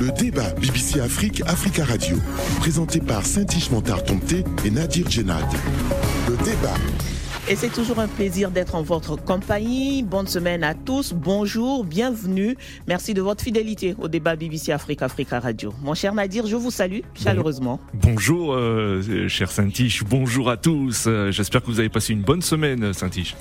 Le débat BBC Afrique, Africa Radio, présenté par Saint-Ish Montard et Nadir Djenad. Le débat. Et c'est toujours un plaisir d'être en votre compagnie. Bonne semaine à tous. Bonjour, bienvenue. Merci de votre fidélité au débat BBC Afrique, Africa Radio. Mon cher Nadir, je vous salue chaleureusement. Bonjour, euh, cher Saint-Ish. Bonjour à tous. Euh, j'espère que vous avez passé une bonne semaine, Saint-Ish.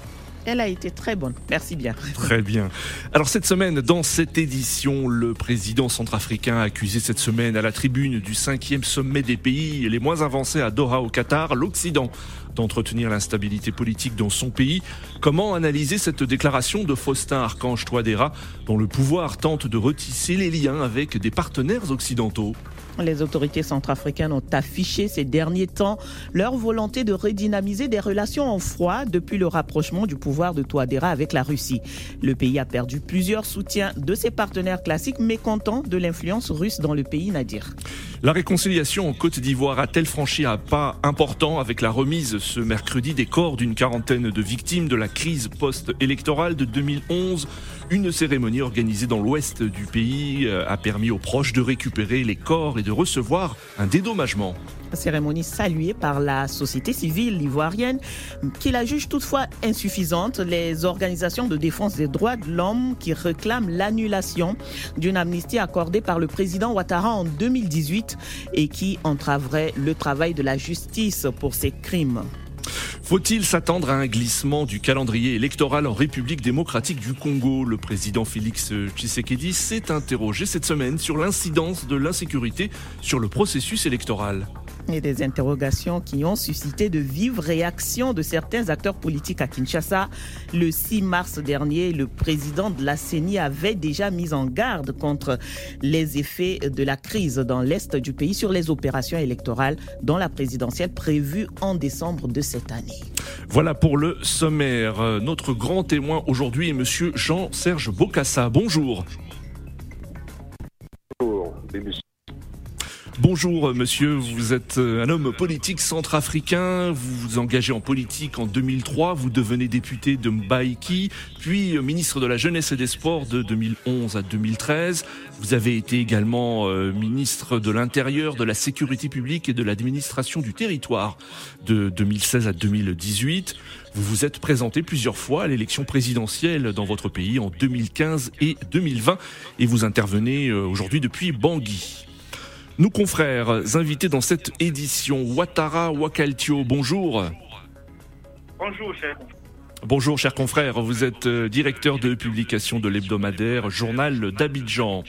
Elle a été très bonne. Merci bien. Très bien. Alors cette semaine, dans cette édition, le président centrafricain a accusé cette semaine à la tribune du cinquième sommet des pays les moins avancés à Doha au Qatar, l'Occident d'entretenir l'instabilité politique dans son pays. Comment analyser cette déclaration de Faustin Archange Touadéra dont le pouvoir tente de retisser les liens avec des partenaires occidentaux? Les autorités centrafricaines ont affiché ces derniers temps leur volonté de redynamiser des relations en froid depuis le rapprochement du pouvoir de Touadéra avec la Russie. Le pays a perdu plusieurs soutiens de ses partenaires classiques mécontents de l'influence russe dans le pays, Nadir. La réconciliation en Côte d'Ivoire a-t-elle franchi un pas important avec la remise ce mercredi des corps d'une quarantaine de victimes de la crise post-électorale de 2011 Une cérémonie organisée dans l'ouest du pays euh, a permis aux proches de récupérer les corps et de recevoir un dédommagement cérémonie saluée par la société civile ivoirienne, qui la juge toutefois insuffisante. Les organisations de défense des droits de l'homme qui réclament l'annulation d'une amnistie accordée par le président Ouattara en 2018 et qui entraverait le travail de la justice pour ces crimes. Faut-il s'attendre à un glissement du calendrier électoral en République démocratique du Congo? Le président Félix Tshisekedi s'est interrogé cette semaine sur l'incidence de l'insécurité sur le processus électoral et des interrogations qui ont suscité de vives réactions de certains acteurs politiques à Kinshasa. Le 6 mars dernier, le président de la CENI avait déjà mis en garde contre les effets de la crise dans l'est du pays sur les opérations électorales, dont la présidentielle prévue en décembre de cette année. Voilà pour le sommaire. Notre grand témoin aujourd'hui est monsieur Jean-Serge Bocassa. Bonjour. Bonjour, Bonjour monsieur, vous êtes euh, un homme politique centrafricain, vous vous engagez en politique en 2003, vous devenez député de Mbaïki, puis euh, ministre de la Jeunesse et des Sports de 2011 à 2013. Vous avez été également euh, ministre de l'Intérieur, de la Sécurité publique et de l'administration du territoire de 2016 à 2018. Vous vous êtes présenté plusieurs fois à l'élection présidentielle dans votre pays en 2015 et 2020 et vous intervenez aujourd'hui depuis Bangui. Nos confrères invités dans cette édition, Ouattara Wakaltio, bonjour. Bonjour, cher. Bonjour, chers confrères. Vous êtes euh, directeur de publication de l'hebdomadaire Journal d'Abidjan.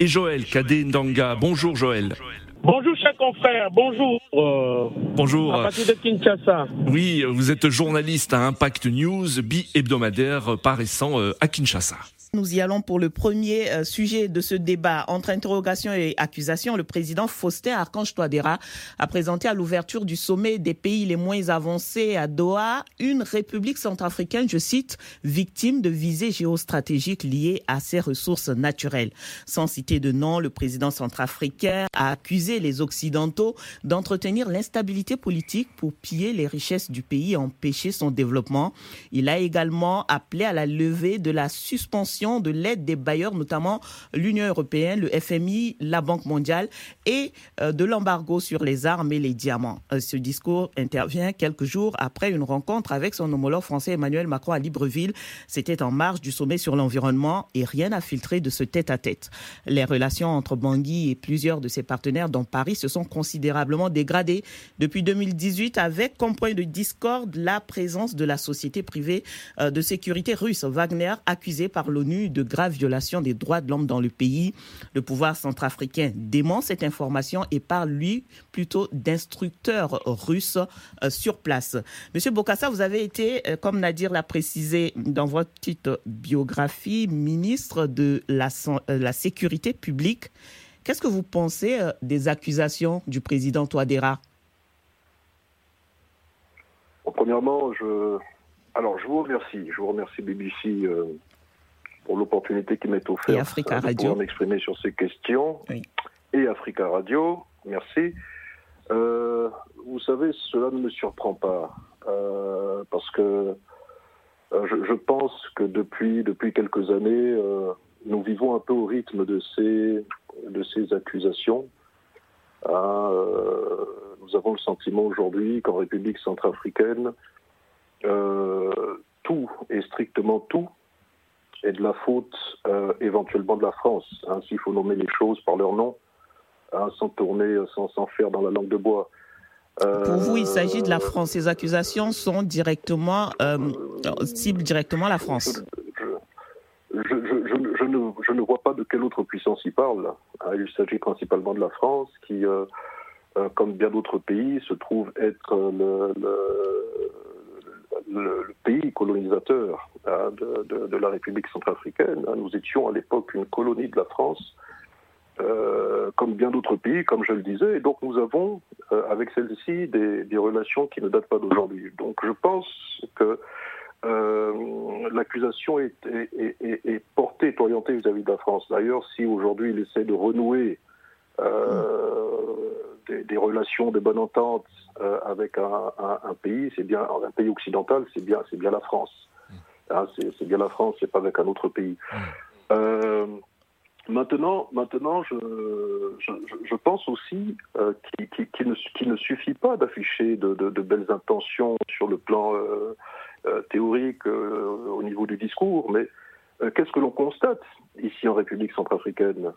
Et Joël Kadé-Ndanga. Bonjour, Joël. Bonjour, chers confrères. Bonjour. Euh, Bonjour. À partir de Kinshasa. Oui, vous êtes journaliste à Impact News, bi-hebdomadaire paraissant euh, à Kinshasa. Nous y allons pour le premier euh, sujet de ce débat. Entre interrogation et accusation, le président Faustin Archange Touadéra a présenté à l'ouverture du sommet des pays les moins avancés à Doha une république centrafricaine, je cite, victime de visées géostratégiques liées à ses ressources naturelles. Sans citer de nom, le président centrafricain a accusé les Occidentaux d'entretenir l'instabilité politique pour piller les richesses du pays et empêcher son développement. Il a également appelé à la levée de la suspension de l'aide des bailleurs, notamment l'Union européenne, le FMI, la Banque mondiale et euh, de l'embargo sur les armes et les diamants. Euh, ce discours intervient quelques jours après une rencontre avec son homologue français Emmanuel Macron à Libreville. C'était en marge du sommet sur l'environnement et rien n'a filtré de ce tête-à-tête. Les relations entre Bangui et plusieurs de ses partenaires dans Paris se sont considérablement dégradées depuis 2018 avec comme point de discorde la présence de la société privée euh, de sécurité russe Wagner accusée par l'ONU de graves violations des droits de l'homme dans le pays. Le pouvoir centrafricain dément cette information et parle, lui, plutôt d'instructeurs russes euh, sur place. Monsieur Bokassa, vous avez été, euh, comme Nadir l'a précisé dans votre petite biographie, ministre de la, euh, Sécurité publique. Qu'est-ce que vous pensez des accusations du président Touadéra? Premièrement, je, alors, je vous remercie. Je vous remercie BBC pour l'opportunité qui m'est offerte Africa de pouvoir m'exprimer sur ces questions. Et Africa Radio, merci. Euh, vous savez, cela ne me surprend pas, euh, parce que euh, je, je, pense que depuis, depuis quelques années, nous vivons un peu au rythme de ces de ces accusations. Ah, nous avons le sentiment aujourd'hui qu'en République centrafricaine, tout et strictement tout est de la faute éventuellement de la France. Hein, S'il faut nommer les choses par leur nom, hein, sans tourner, sans, sans faire dans la langue de bois. Pour vous, il s'agit de la France. Ces accusations sont directement, euh, ciblent directement la France. Je, ne, vois pas de quelle autre puissance il parle. Hein, il s'agit principalement de la France qui, euh, euh, comme bien d'autres pays, se trouve être le, pays colonisateur hein, de, la République centrafricaine. Hein, nous étions à l'époque une colonie de la France euh, comme bien d'autres pays, comme je le disais. Et donc nous avons, euh, avec celle-ci, des, relations qui ne datent pas d'aujourd'hui. Donc je pense que euh, l'accusation est, est, portée, est orientée vis-à-vis de la France. D'ailleurs, si aujourd'hui il essaie de renouer des, relations de bonne entente avec un, pays, c'est bien un pays occidental, c'est bien, c'est bien la France. Hein, c'est bien la France, c'est pas avec un autre pays. Maintenant, maintenant je, je, pense aussi euh, qu'il ne, ne, suffit pas d'afficher de, de, belles intentions sur le plan euh, euh, théorique au niveau du discours, mais qu'est-ce que l'on constate ici en République centrafricaine?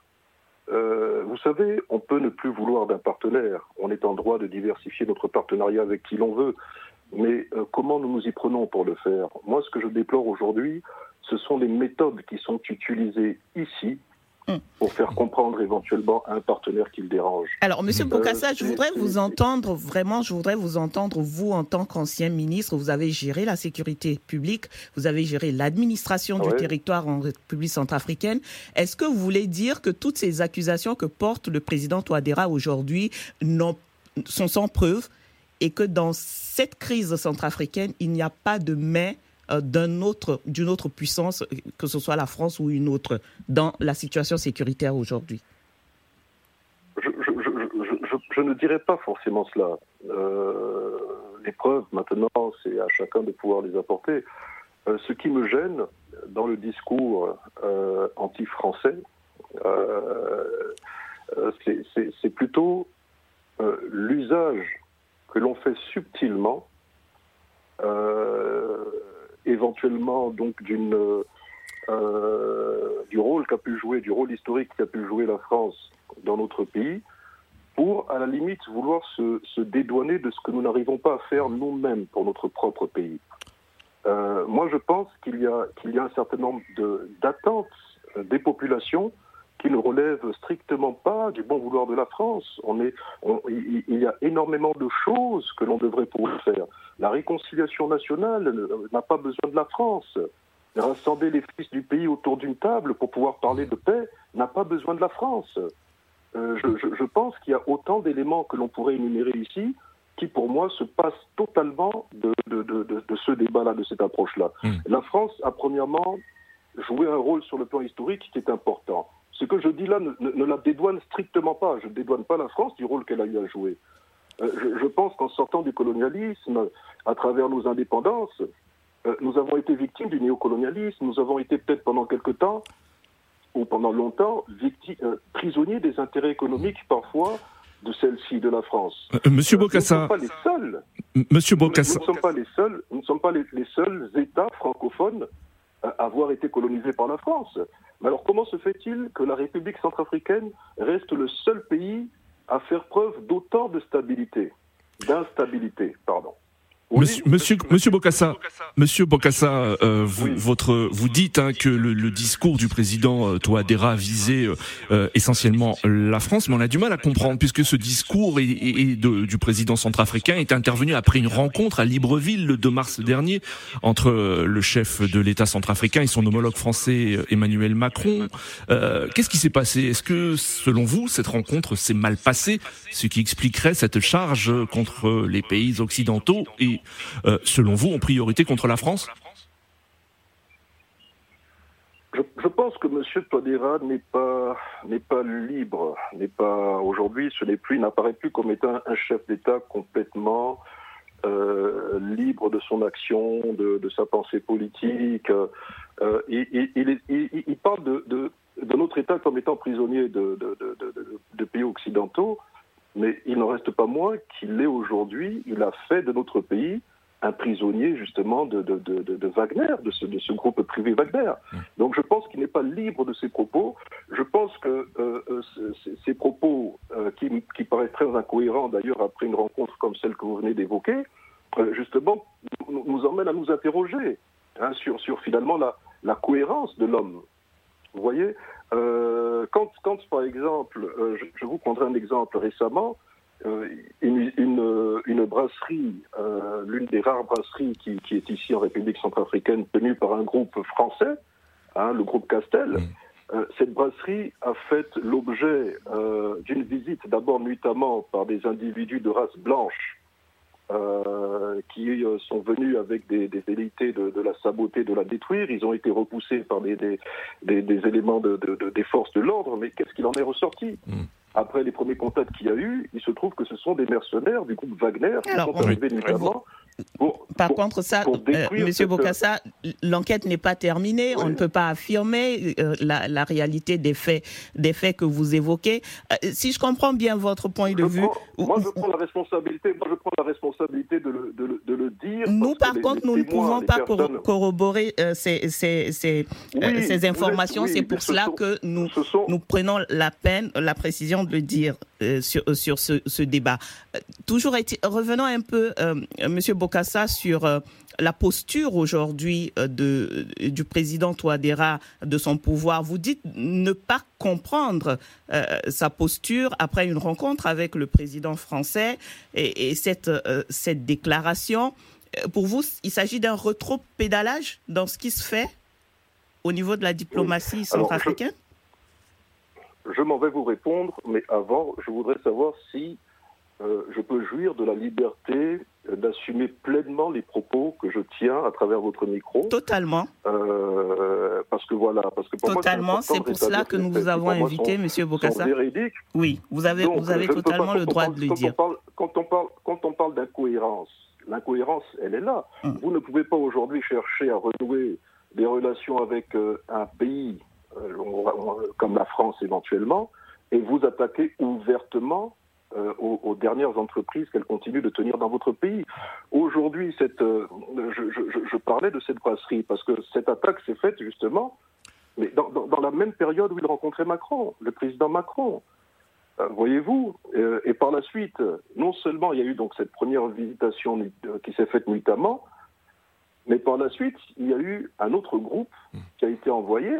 Vous savez, on peut ne plus vouloir d'un partenaire. On est en droit de diversifier notre partenariat avec qui l'on veut. Mais comment nous nous y prenons pour le faire? Moi, ce que je déplore aujourd'hui, ce sont les méthodes qui sont utilisées ici. Pour faire comprendre éventuellement à un partenaire qu'il dérange. Alors, Monsieur euh, Bokassa, je voudrais vous entendre vraiment, je voudrais vous entendre, vous en tant qu'ancien ministre, vous avez géré la sécurité publique, vous avez géré l'administration du territoire en République centrafricaine. Est-ce que vous voulez dire que toutes ces accusations que porte le président Touadéra aujourd'hui sont sans preuve et que dans cette crise centrafricaine, il n'y a pas de main euh, d'un autre, d'une autre puissance, que ce soit la France ou une autre, dans la situation sécuritaire aujourd'hui je, ne dirais pas forcément cela. Euh, les preuves, maintenant, c'est à chacun de pouvoir les apporter. Euh, ce qui me gêne dans le discours anti-français, c'est plutôt l'usage que l'on fait subtilement éventuellement donc euh, du rôle qu'a pu jouer, du rôle historique qu'a pu jouer la France dans notre pays, pour à la limite vouloir se, dédouaner de ce que nous n'arrivons pas à faire nous-mêmes pour notre propre pays. Euh, moi, je pense qu'il y qu'il y a un certain nombre d'attentes des populations qui ne relèvent strictement pas du bon vouloir de la France. On est, il, y a énormément de choses que l'on devrait pouvoir faire. La réconciliation nationale n'a pas besoin de la France. Rassembler les fils du pays autour d'une table pour pouvoir parler de paix n'a pas besoin de la France. Euh, je, pense qu'il y a autant d'éléments que l'on pourrait énumérer ici qui, pour moi, se passent totalement de, ce débat-là, de cette approche-là. Hmm. La France a, premièrement, joué un rôle sur le plan historique qui est important. Ce que je dis là ne, la dédouane strictement pas. Je ne dédouane pas la France du rôle qu'elle a eu à jouer. Euh, je, pense qu'en sortant du colonialisme, à travers nos indépendances, euh, nous avons été victimes du néocolonialisme. Nous avons été peut-être pendant quelque temps, ou pendant longtemps, victimes, euh, prisonniers des intérêts économiques parfois de celle-ci, de la France. Monsieur Bocassa. Nous ne sommes pas les seuls. Monsieur Bocassa. Nous, ne sommes pas les seuls. Nous ne sommes pas les seuls États francophones avoir été colonisé par la France. Mais alors comment se fait-il que la République centrafricaine reste le seul pays à faire preuve d'autant de stabilité, d'instabilité, pardon Monsieur, monsieur, monsieur Bocassa, monsieur Bocassa, euh, vous, votre, vous dites hein, que le, discours du président euh, Touadéra visait euh, essentiellement la France, mais on a du mal à comprendre puisque ce discours et, du président centrafricain est intervenu après une rencontre à Libreville le 2 mars dernier entre le chef de l'État centrafricain et son homologue français Emmanuel Macron. Qu'est-ce qui s'est passé? Est-ce que, selon vous, cette rencontre s'est mal passée, ce qui expliquerait cette charge contre les pays occidentaux et euh, selon vous, en priorité contre la France je, pense que M. Todera n'est pas n'est pas libre, n'est pas aujourd'hui, ce n'est plus, n'apparaît plus comme étant un chef d'État complètement euh, libre de son action, de, sa pensée politique. Euh, il, parle de, de notre État comme étant prisonnier de, de, pays occidentaux, mais il n'en reste pas moins qu'il l'est aujourd'hui. Il a fait de notre pays un prisonnier justement de, Wagner, de ce, de ce, groupe privé Wagner. Mmh. Donc je pense qu'il n'est pas libre de ses propos. Je pense que euh, euh, ces propos, euh, qui, qui, paraissent très incohérents d'ailleurs après une rencontre comme celle que vous venez d'évoquer, justement nous, nous, emmènent à nous interroger hein, sur, sur finalement la, la cohérence de l'homme. Vous voyez, quand, quand, par exemple, je, je, vous prendrai un exemple récemment, euh, une, une, brasserie, euh, l'une des rares brasseries qui, qui, est ici en République centrafricaine, tenue par un groupe français, hein, le groupe Castel. Euh, cette brasserie a fait l'objet d'une visite d'abord notamment par des individus de race blanche qui sont venus avec des, des velléités de, de, la saboter, de la détruire. Ils ont été repoussés par des, des, des éléments de, des forces de l'ordre, mais qu'est-ce qu'il en est ressorti? Mm après les premiers contacts qu'il y a eu, il se trouve que ce sont des mercenaires du groupe Wagner qui sont arrivés notamment par contre, ça, euh, Monsieur Bokassa, l'enquête n'est pas terminée. On ne peut pas affirmer euh, la, réalité des faits, des faits que vous évoquez. Euh, si je comprends bien votre point de vue, moi, je prends la responsabilité. Moi, je prends la responsabilité de le, de le, dire. Nous, par contre, nous ne pouvons pas corroborer ces, ces, ces, ces, informations. C'est pour cela que nous, nous prenons la peine, la précision de le dire sur, sur ce, ce débat. toujours, revenons un peu, Monsieur Bokassa, sur euh, la posture aujourd'hui euh, de, du président Touadéra, de son pouvoir. Vous dites ne pas comprendre euh, sa posture après une rencontre avec le président français et, cette, cette déclaration. Pour vous, il s'agit d'un rétro-pédalage dans ce qui se fait au niveau de la diplomatie centrafricaine? Je m'en vais vous répondre, mais avant, je voudrais savoir si euh, je peux jouir de la liberté d'assumer pleinement les propos que je tiens à travers votre micro. Totalement. Euh, parce que voilà, parce que totalement, c'est pour cela que nous vous avons invité, Monsieur Bokassa. Oui, vous avez, vous avez totalement le droit de le dire. quand on parle, quand on parle d'incohérence, l'incohérence, elle est là. Hum. Vous ne pouvez pas aujourd'hui chercher à renouer des relations avec euh, un pays comme la France éventuellement et vous attaquer ouvertement euh, aux, dernières entreprises qu'elle continue de tenir dans votre pays. Aujourd'hui, cette, euh, je, parlais de cette brasserie parce que cette attaque s'est faite justement mais dans, la même période où il rencontrait Macron, le président Macron. Euh, voyez-vous Et par la suite, non seulement il y a eu donc cette première visitation qui s'est faite nuitamment, mais par la suite, il y a eu un autre groupe qui a été envoyé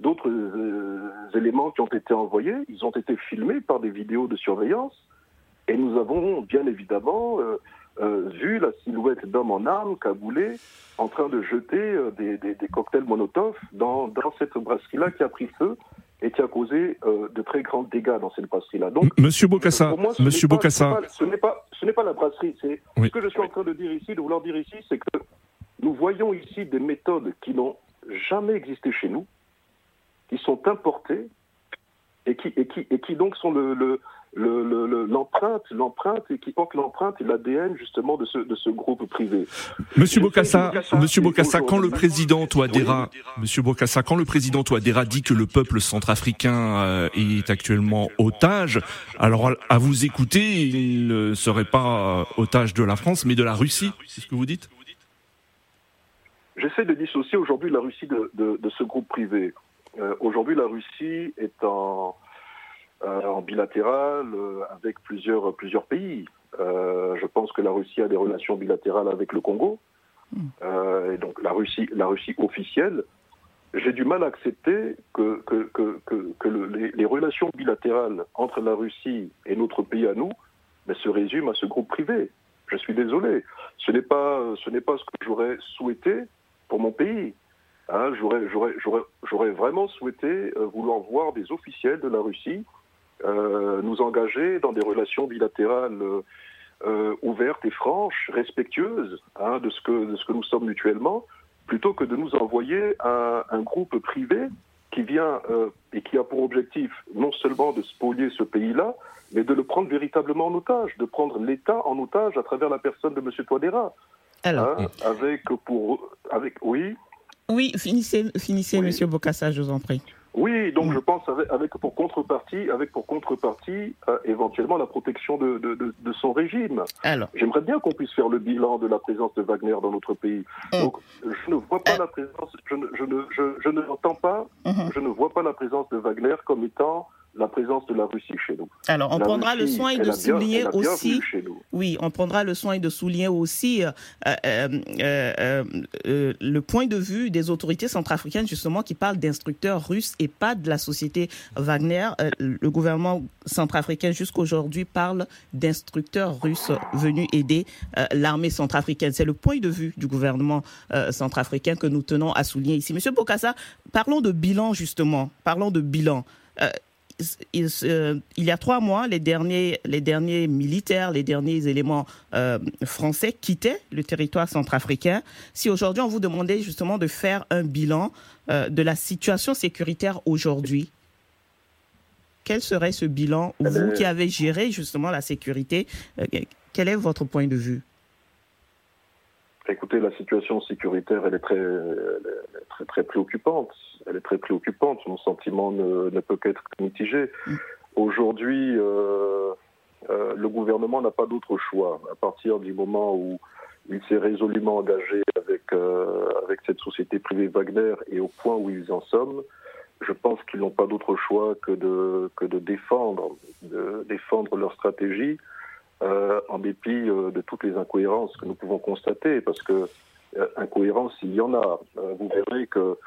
d'autres euh, éléments qui ont été envoyés. Ils ont été filmés par des vidéos de surveillance. Et nous avons bien évidemment euh, euh, vu la silhouette d'hommes en armes, cagoulés, en train de jeter des, cocktails Molotov dans, dans cette brasserie-là qui a pris feu et qui a causé de très grands dégâts dans cette brasserie-là. Donc, Monsieur Bocassa, Monsieur Bocassa, ce n'est pas, ce n'est pas, la brasserie. C'est ce que je suis en train de dire ici, de vouloir dire ici, c'est que nous voyons ici des méthodes qui n'ont jamais existé chez nous, sont importés et qui, et qui, et qui donc sont le, l'empreinte, l'empreinte et qui portent l'empreinte et l'ADN justement de ce, de ce groupe privé. Monsieur Bokassa, Monsieur Bokassa, quand le président Touadéra, Monsieur Bokassa, quand le président Touadéra dit que le peuple centrafricain euh, est actuellement otage, alors à vous écouter, il ne serait pas euh, otage de la France, mais de la Russie, c'est ce que vous dites? J'essaie de dissocier aujourd'hui la Russie de, de, de ce groupe privé. Euh, aujourd'hui, la Russie est en, euh, en bilatéral euh, avec plusieurs, plusieurs pays. je pense que la Russie a des relations bilatérales avec le Congo, hmm. et donc la Russie, la Russie officielle. J'ai du mal à accepter que, que, que, que, les, relations bilatérales entre la Russie et notre pays à nous mais se résument à ce groupe privé. Je suis désolé. Ce n'est pas, ce n'est pas ce que j'aurais souhaité pour mon pays. Hein, J'aurais vraiment souhaité euh, vouloir voir des officiels de la Russie euh, nous engager dans des relations bilatérales euh, ouvertes et franches, respectueuses hein, de, ce que, de ce que nous sommes mutuellement, plutôt que de nous envoyer un, un groupe privé qui vient et qui a pour objectif non seulement de spolier ce pays-là, mais de le prendre véritablement en otage, de prendre l'État en otage à travers la personne de M. Toadera. Alors, hein, avec pour avec oui. Oui, finissez, finissez Monsieur Bocassa, je vous en prie. Oui, donc je pense avec, pour contrepartie, avec pour contrepartie euh, éventuellement la protection de, de, de, son régime. Alors, j'aimerais bien qu'on puisse faire le bilan de la présence de Wagner dans notre pays. Mm. Donc, je ne vois pas euh. la présence, je ne, je ne, je, je ne pas, mm-hmm. je ne vois pas la présence de Wagner comme étant la présence de la Russie chez nous. Alors, on prendra le soin de souligner aussi. Oui, on prendra le soin de souligner aussi euh, euh, euh, le point de vue des autorités centrafricaines, justement, qui parlent d'instructeurs russes et pas de la société Wagner. le gouvernement centrafricain, jusqu'aujourd'hui, parle d'instructeurs russes venus aider l'armée centrafricaine. C'est le point de vue du gouvernement centrafricain que nous tenons à souligner ici. Monsieur Bokassa, parlons de bilan, justement. Parlons de bilan il, y a trois mois, les derniers, les derniers militaires, les derniers éléments euh, français quittaient le territoire centrafricain. Si aujourd'hui on vous demandait justement de faire un bilan euh, de la situation sécuritaire aujourd'hui, quel serait ce bilan Vous qui avez géré justement la sécurité, euh, quel est votre point de vue? Écoutez, la situation sécuritaire, elle est très, très, très préoccupante. Elle est très préoccupante. Mon sentiment ne, peut qu'être mitigé. Aujourd'hui, euh, euh, le gouvernement n'a pas d'autre choix. À partir du moment où il s'est résolument engagé avec, euh, avec cette société privée Wagner et au point où ils en sont, je pense qu'ils n'ont pas d'autre choix que de, que de défendre, de défendre leur stratégie en dépit de toutes les incohérences que nous pouvons constater, parce que incohérences, il y en a. vous verrez que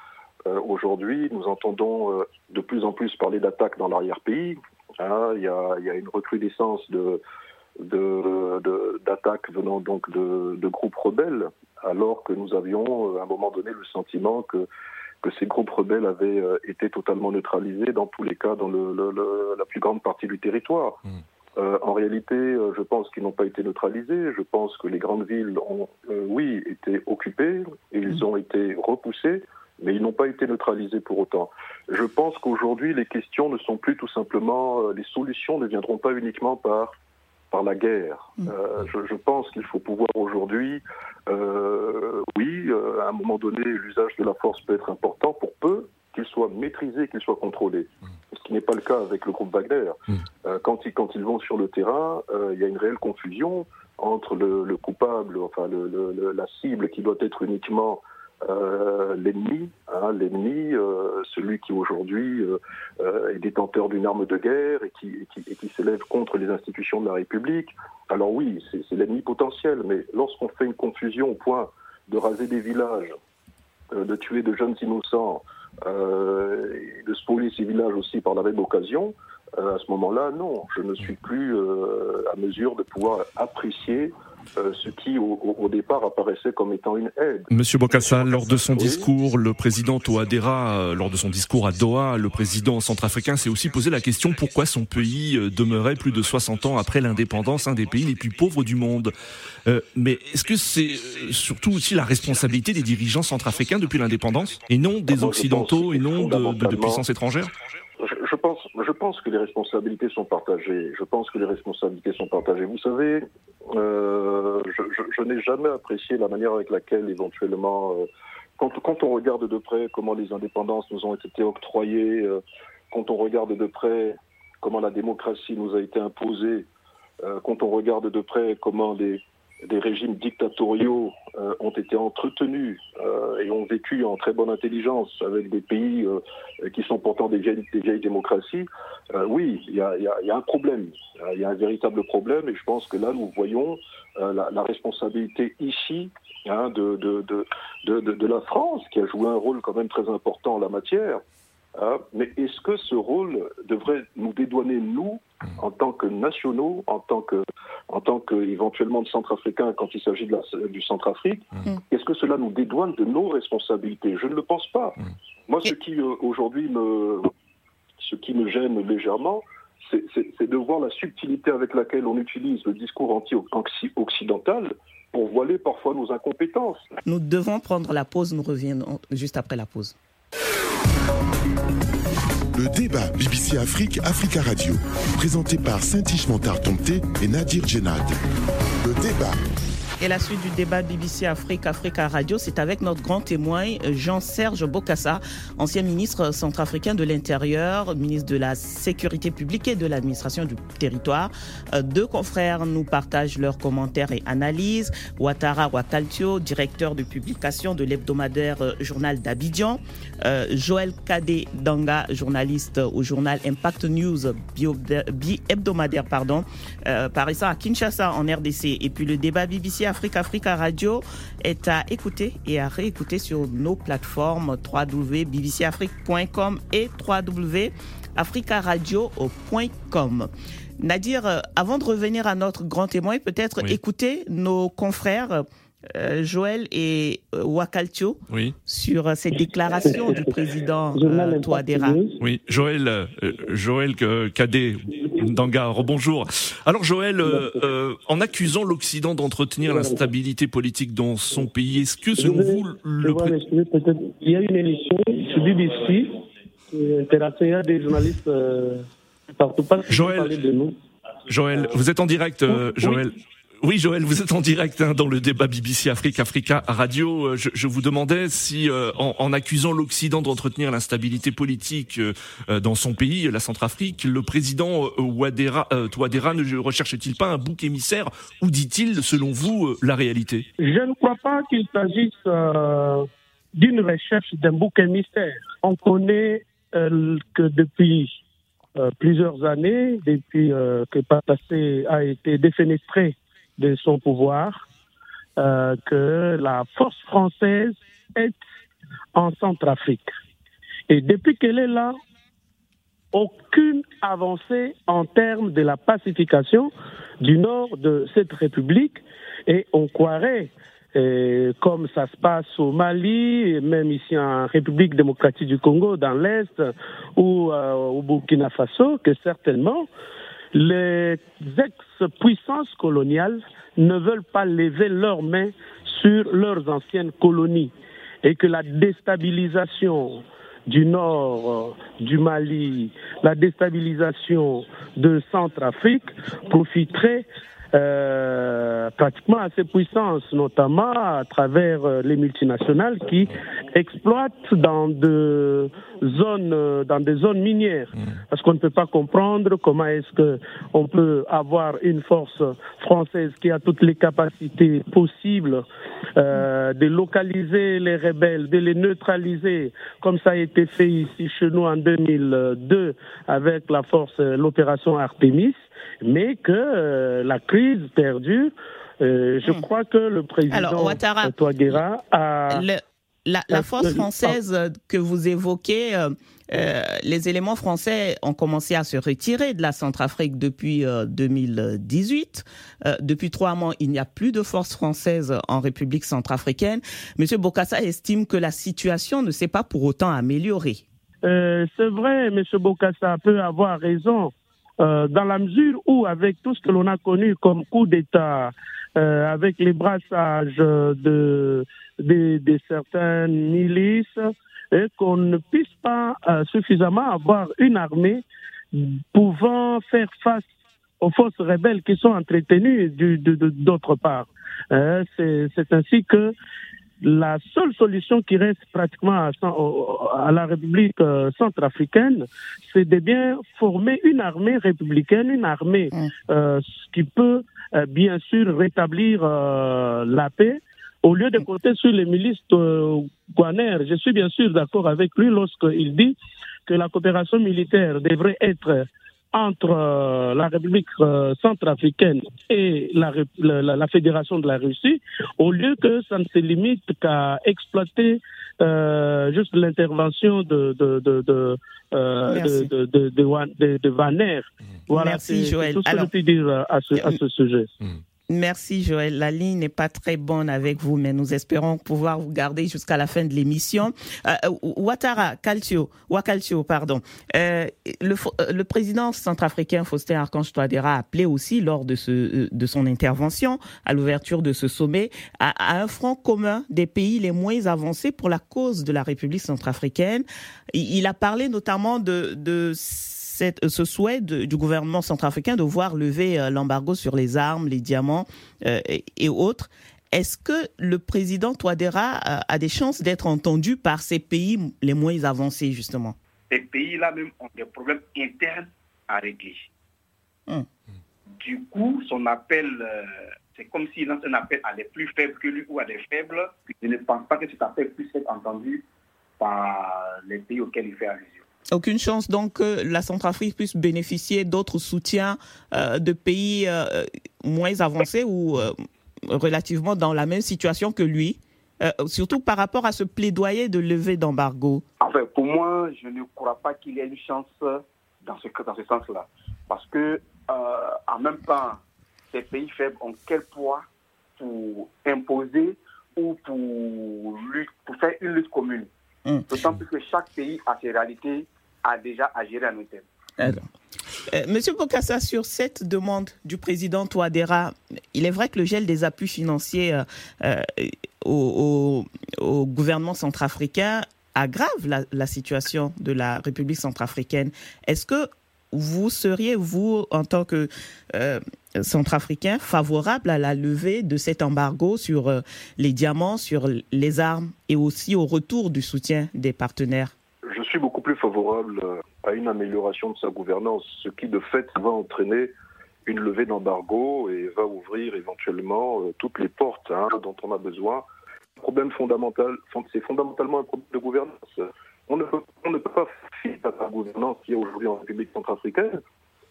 aujourd'hui, nous entendons de plus en plus parler d'attaques dans l'arrière-pays. Hein, il, y a, une recrudescence de, d'attaques venant donc de, groupes rebelles, alors que nous avions à un moment donné le sentiment que, que ces groupes rebelles avaient été totalement neutralisés dans tous les cas dans la plus grande partie du territoire. Mmh. Euh, en réalité, euh, je pense qu'ils n'ont pas été neutralisés. Je pense que les grandes villes ont, euh, oui, été occupées et ils ont été repoussés, mais ils n'ont pas été neutralisés pour autant. Je pense qu'aujourd'hui, les questions ne sont plus tout simplement, les solutions ne viendront pas uniquement par par la guerre. Mm. je, je, pense qu'il faut pouvoir aujourd'hui, oui, à un moment donné, l'usage de la force peut être important pour peu qu'il soit maîtrisé, qu'il soit contrôlé. Mm ce qui n'est pas le cas avec le groupe Wagner. Euh, quand, ils, quand ils vont sur le terrain, euh, il y a une réelle confusion entre le, coupable, enfin le, la cible qui doit être uniquement euh, l'ennemi, hein, l'ennemi, celui qui aujourd'hui est détenteur d'une arme de guerre et qui, et s'élève contre les institutions de la République. Alors oui, c'est l'ennemi potentiel, mais lorsqu'on fait une confusion au point de raser des villages, de tuer de jeunes innocents, euh, de spolier ces villages aussi par la même occasion, euh, à ce moment-là, non, je ne suis plus euh, à mesure de pouvoir apprécier euh, ce qui au, départ apparaissait comme étant une aide. Monsieur Bokassa, lors de son discours, le président Touadéra, euh, lors de son discours à Doha, le président centrafricain s'est aussi posé la question pourquoi son pays euh, demeurait plus de 60 ans après l'indépendance un des pays les plus pauvres du monde. mais est-ce que c'est surtout aussi la responsabilité des dirigeants centrafricains depuis l'indépendance et non des ah, Occidentaux et non de puissances étrangères? Je pense que les responsabilités sont partagées. Je pense que les responsabilités sont partagées. Vous savez, euh, je, n'ai jamais apprécié la manière avec laquelle, éventuellement, euh, quand, on regarde de près comment les indépendances nous ont été octroyées, euh, quand on regarde de près comment la démocratie nous a été imposée, quand on regarde de près comment les, des régimes dictatoriaux euh, ont été entretenus euh, et ont vécu en très bonne intelligence avec des pays euh, qui sont pourtant des vieilles, démocraties, oui, il y a, un problème. Il y a un véritable problème et je pense que là, nous voyons la, responsabilité ici hein, de, la France, qui a joué un rôle quand même très important en la matière. Hein. mais est-ce que ce rôle devrait nous dédouaner, nous, en tant que nationaux, en tant que, en tant qu'éventuellement de centrafricains quand il s'agit du Centrafrique, mm. est-ce que cela nous dédouane de nos responsabilités? Je ne le pense pas. Mm. Moi, ce qui euh, aujourd'hui me, ce qui me gêne légèrement, c'est de voir la subtilité avec laquelle on utilise le discours anti-occidental pour voiler parfois nos incompétences. Nous devons prendre la pause, nous reviendrons juste après la pause. Le débat BBC Afrique, Africa Radio, présenté par Saint-Ish Montar et Nadir Djenad. Le débat. Et la suite du débat BBC Afrique, Africa Radio, c'est avec notre grand témoin Jean-Serge Bokassa, ancien ministre centrafricain de l'Intérieur, ministre de la Sécurité publique et de l'administration du territoire. Euh, deux confrères nous partagent leurs commentaires et analyses. Ouattara Wakaltio, directeur de publication de l'hebdomadaire euh, Journal d'Abidjan. Euh, Joël Kade Danga, journaliste au journal Impact News bi-hebdomadaire, pardon, à Kinshasa en RDC. Et puis le débat BBC Afrique Africa Radio est à écouter et à réécouter sur nos plateformes www.bbcafrique.com et www.africaradio.com. Nadir, euh, avant de revenir à notre grand témoin, peut-être écouter nos confrères euh, Joël et euh, Wakaltio sur ces déclarations du président Touadéra. Oui, Joël, Joël Cadet, Danga, rebonjour. Alors Joël, euh, euh, en accusant l'Occident d'entretenir l'instabilité politique dans son pays, est-ce que selon vous le Il y a une émission sur BBC il y a des journalistes euh, partout pas Joël, de nous. Joël, vous êtes en direct, Joël. Oui, Joël, vous êtes en direct hein, dans le débat BBC Afrique Africa Radio. Euh, je, vous demandais si, euh, en, accusant l'Occident d'entretenir l'instabilité politique euh, dans son pays, la Centrafrique, le président Ouadéra, Touadéra ne recherche-t-il pas un bouc émissaire Ou dit-il, selon vous, la réalité? Je ne crois pas qu'il s'agisse d'une recherche d'un bouc émissaire. On connaît que depuis plusieurs années, depuis que Patassé a été défenestré de son pouvoir, euh, que la force française est en Centrafrique. Et depuis qu'elle est là, aucune avancée en termes de la pacification du nord de cette République. Et on croirait, euh, comme ça se passe au Mali, même ici en République démocratique du Congo, dans l'Est, ou euh, au Burkina Faso, que certainement les ex-puissances coloniales ne veulent pas lever leurs mains sur leurs anciennes colonies et que la déstabilisation du nord euh, du Mali, la déstabilisation de Centrafrique profiterait euh, pratiquement à ces puissances, notamment à travers euh, les multinationales qui exploitent dans de zones, euh, dans des zones minières. Mmh. Parce qu'on ne peut pas comprendre comment est-ce que on peut avoir une force française qui a toutes les capacités possibles euh, de localiser les rebelles, de les neutraliser, comme ça a été fait ici chez nous en 2002 avec la force, l'opération Artemis mais que euh, la crise perdure. Euh, je hmm. crois que le président Alors, Ouattara, a... la, force française que vous évoquez, euh, les éléments français ont commencé à se retirer de la Centrafrique depuis 2018. depuis trois mois, il n'y a plus de force française en République centrafricaine. Monsieur Bokassa estime que la situation ne s'est pas pour autant améliorée. C'est vrai, Monsieur Bokassa peut avoir raison. Euh, dans la mesure où, avec tout ce que l'on a connu comme coup d'État, euh, avec les brassages de, de, de certaines milices, et qu'on ne puisse pas euh, suffisamment avoir une armée pouvant faire face aux forces rebelles qui sont entretenues d'autre part. Euh, C'est ainsi que la seule solution qui reste pratiquement à, la République euh, centrafricaine, c'est de bien former une armée républicaine, une armée mm. euh, qui peut euh, bien sûr rétablir la paix. Au lieu de compter sur les milices guanères, je suis bien sûr d'accord avec lui lorsqu'il dit que la coopération militaire devrait être entre euh, la République euh, centrafricaine et la, la, Fédération de la Russie, au lieu que ça ne se limite qu'à exploiter euh, juste l'intervention de de de de, de, de, de, de, Voilà, Merci, Joël. tout ce que je peux dire à ce, à ce sujet. Merci Joël. La ligne n'est pas très bonne avec vous, mais nous espérons pouvoir vous garder jusqu'à la fin de l'émission. Euh, euh Ouattara, Calcio, Ouakalcio, pardon. Euh, le, euh, le, président centrafricain Faustin Archange Touadéra a appelé aussi lors de, ce, euh, de son intervention à l'ouverture de ce sommet à, à, un front commun des pays les moins avancés pour la cause de la République centrafricaine. Il, il a parlé notamment de, de ce souhait du gouvernement centrafricain de voir lever l'embargo sur les armes, les diamants et, autres. Est-ce que le président Touadéra a des chances d'être entendu par ces pays les moins avancés, justement? Ces pays-là même ont des problèmes internes à régler. Hum. Du coup, son appel, euh, c'est comme s'il lance un appel à des plus faibles que lui ou à des faibles. Je ne pense pas que cet appel puisse être entendu par les pays auxquels il fait allusion. Aucune chance donc que la Centrafrique puisse bénéficier d'autres soutiens euh, de pays euh, moins avancés ou relativement dans la même situation que lui, surtout par rapport à ce plaidoyer de levée d'embargo. Enfin, pour moi, je ne crois pas qu'il y ait une chance dans ce, dans ce sens-là. Parce que, euh, en même temps, ces pays faibles ont quel poids pour imposer ou pour, pour faire une lutte commune? Mmh. D'autant plus que chaque pays a ses réalités, a déjà à gérer en interne. Euh, Monsieur Bokassa, sur cette demande du président Touadéra, il est vrai que le gel des appuis financiers euh, euh au, gouvernement centrafricain aggrave la, situation de la République centrafricaine. Est-ce que vous seriez, vous, en tant que centrafricain, favorable à la levée de cet embargo sur les diamants, sur les armes et aussi au retour du soutien des partenaires suis beaucoup plus favorable euh, à une amélioration de sa gouvernance, ce qui de fait va entraîner une levée d'embargo et va ouvrir éventuellement toutes les portes hein, dont on a besoin. Le problème fondamental, c'est fondamentalement un problème de gouvernance. On ne peut, pas fier à la gouvernance qui est aujourd'hui en République centrafricaine,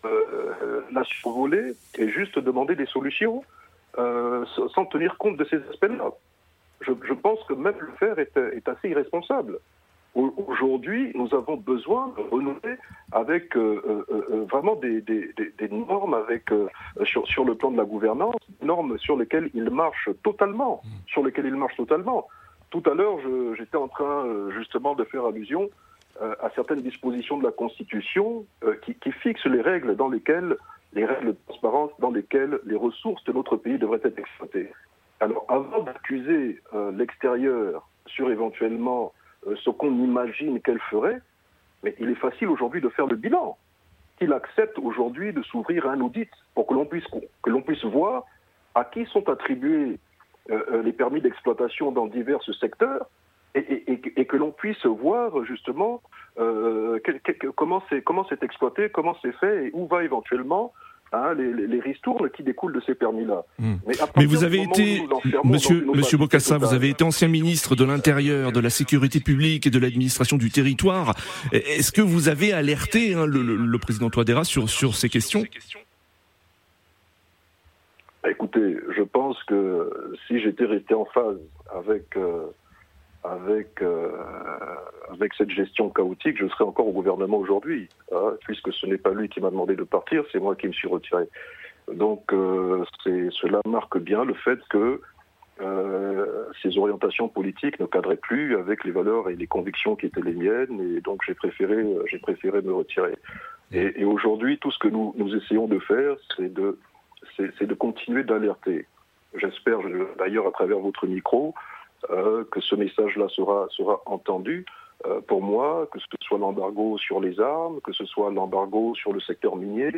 euh, la survoler et juste demander des solutions euh, sans tenir compte de ces aspects-là. Je, je, pense que même le faire est assez irresponsable. Aujourd'hui, nous avons besoin de renouer avec euh, euh, euh, vraiment des, des, des, normes avec, sur, sur le plan de la gouvernance, normes sur lesquelles il marche totalement, sur lesquelles il marche totalement. Tout à l'heure, j'étais en train justement de faire allusion à certaines dispositions de la Constitution qui, qui, fixent les règles dans lesquelles, les règles de transparence dans lesquelles les ressources de notre pays devraient être exploitées. Alors, avant d'accuser l'extérieur sur éventuellement ce qu'on imagine qu'elle ferait, mais il est facile aujourd'hui de faire le bilan. Qu'il accepte aujourd'hui de s'ouvrir à un audit pour que l'on puisse, voir à qui sont attribués euh, euh, les permis d'exploitation dans divers secteurs et, que l'on puisse voir justement euh, comment c'est exploité, comment c'est fait et où va éventuellement hein, les, les, ristournes qui découlent de ces permis-là. Hmm. Mais, vous avez été, Monsieur, Monsieur Bocassa, vous avez été ancien ministre de l'Intérieur, de la Sécurité publique et de l'administration du territoire. Est-ce que vous avez alerté hein, le, le, président Touadéra sur, sur ces questions? Écoutez, je pense que si j'étais resté en phase avec, euh, avec, euh, avec cette gestion chaotique, je serais encore au gouvernement aujourd'hui, hein, puisque ce n'est pas lui qui m'a demandé de partir, c'est moi qui me suis retiré. Donc euh, cela marque bien le fait que ces orientations politiques ne cadraient plus avec les valeurs et les convictions qui étaient les miennes, et donc j'ai préféré, préféré me retirer. Et, et aujourd'hui, tout ce que nous, nous essayons de faire, c'est de c'est de continuer d'alerter. J'espère d'ailleurs à travers votre micro euh, que ce message-là sera, sera entendu. Euh, pour moi, que ce soit l'embargo sur les armes, que ce soit l'embargo sur le secteur minier,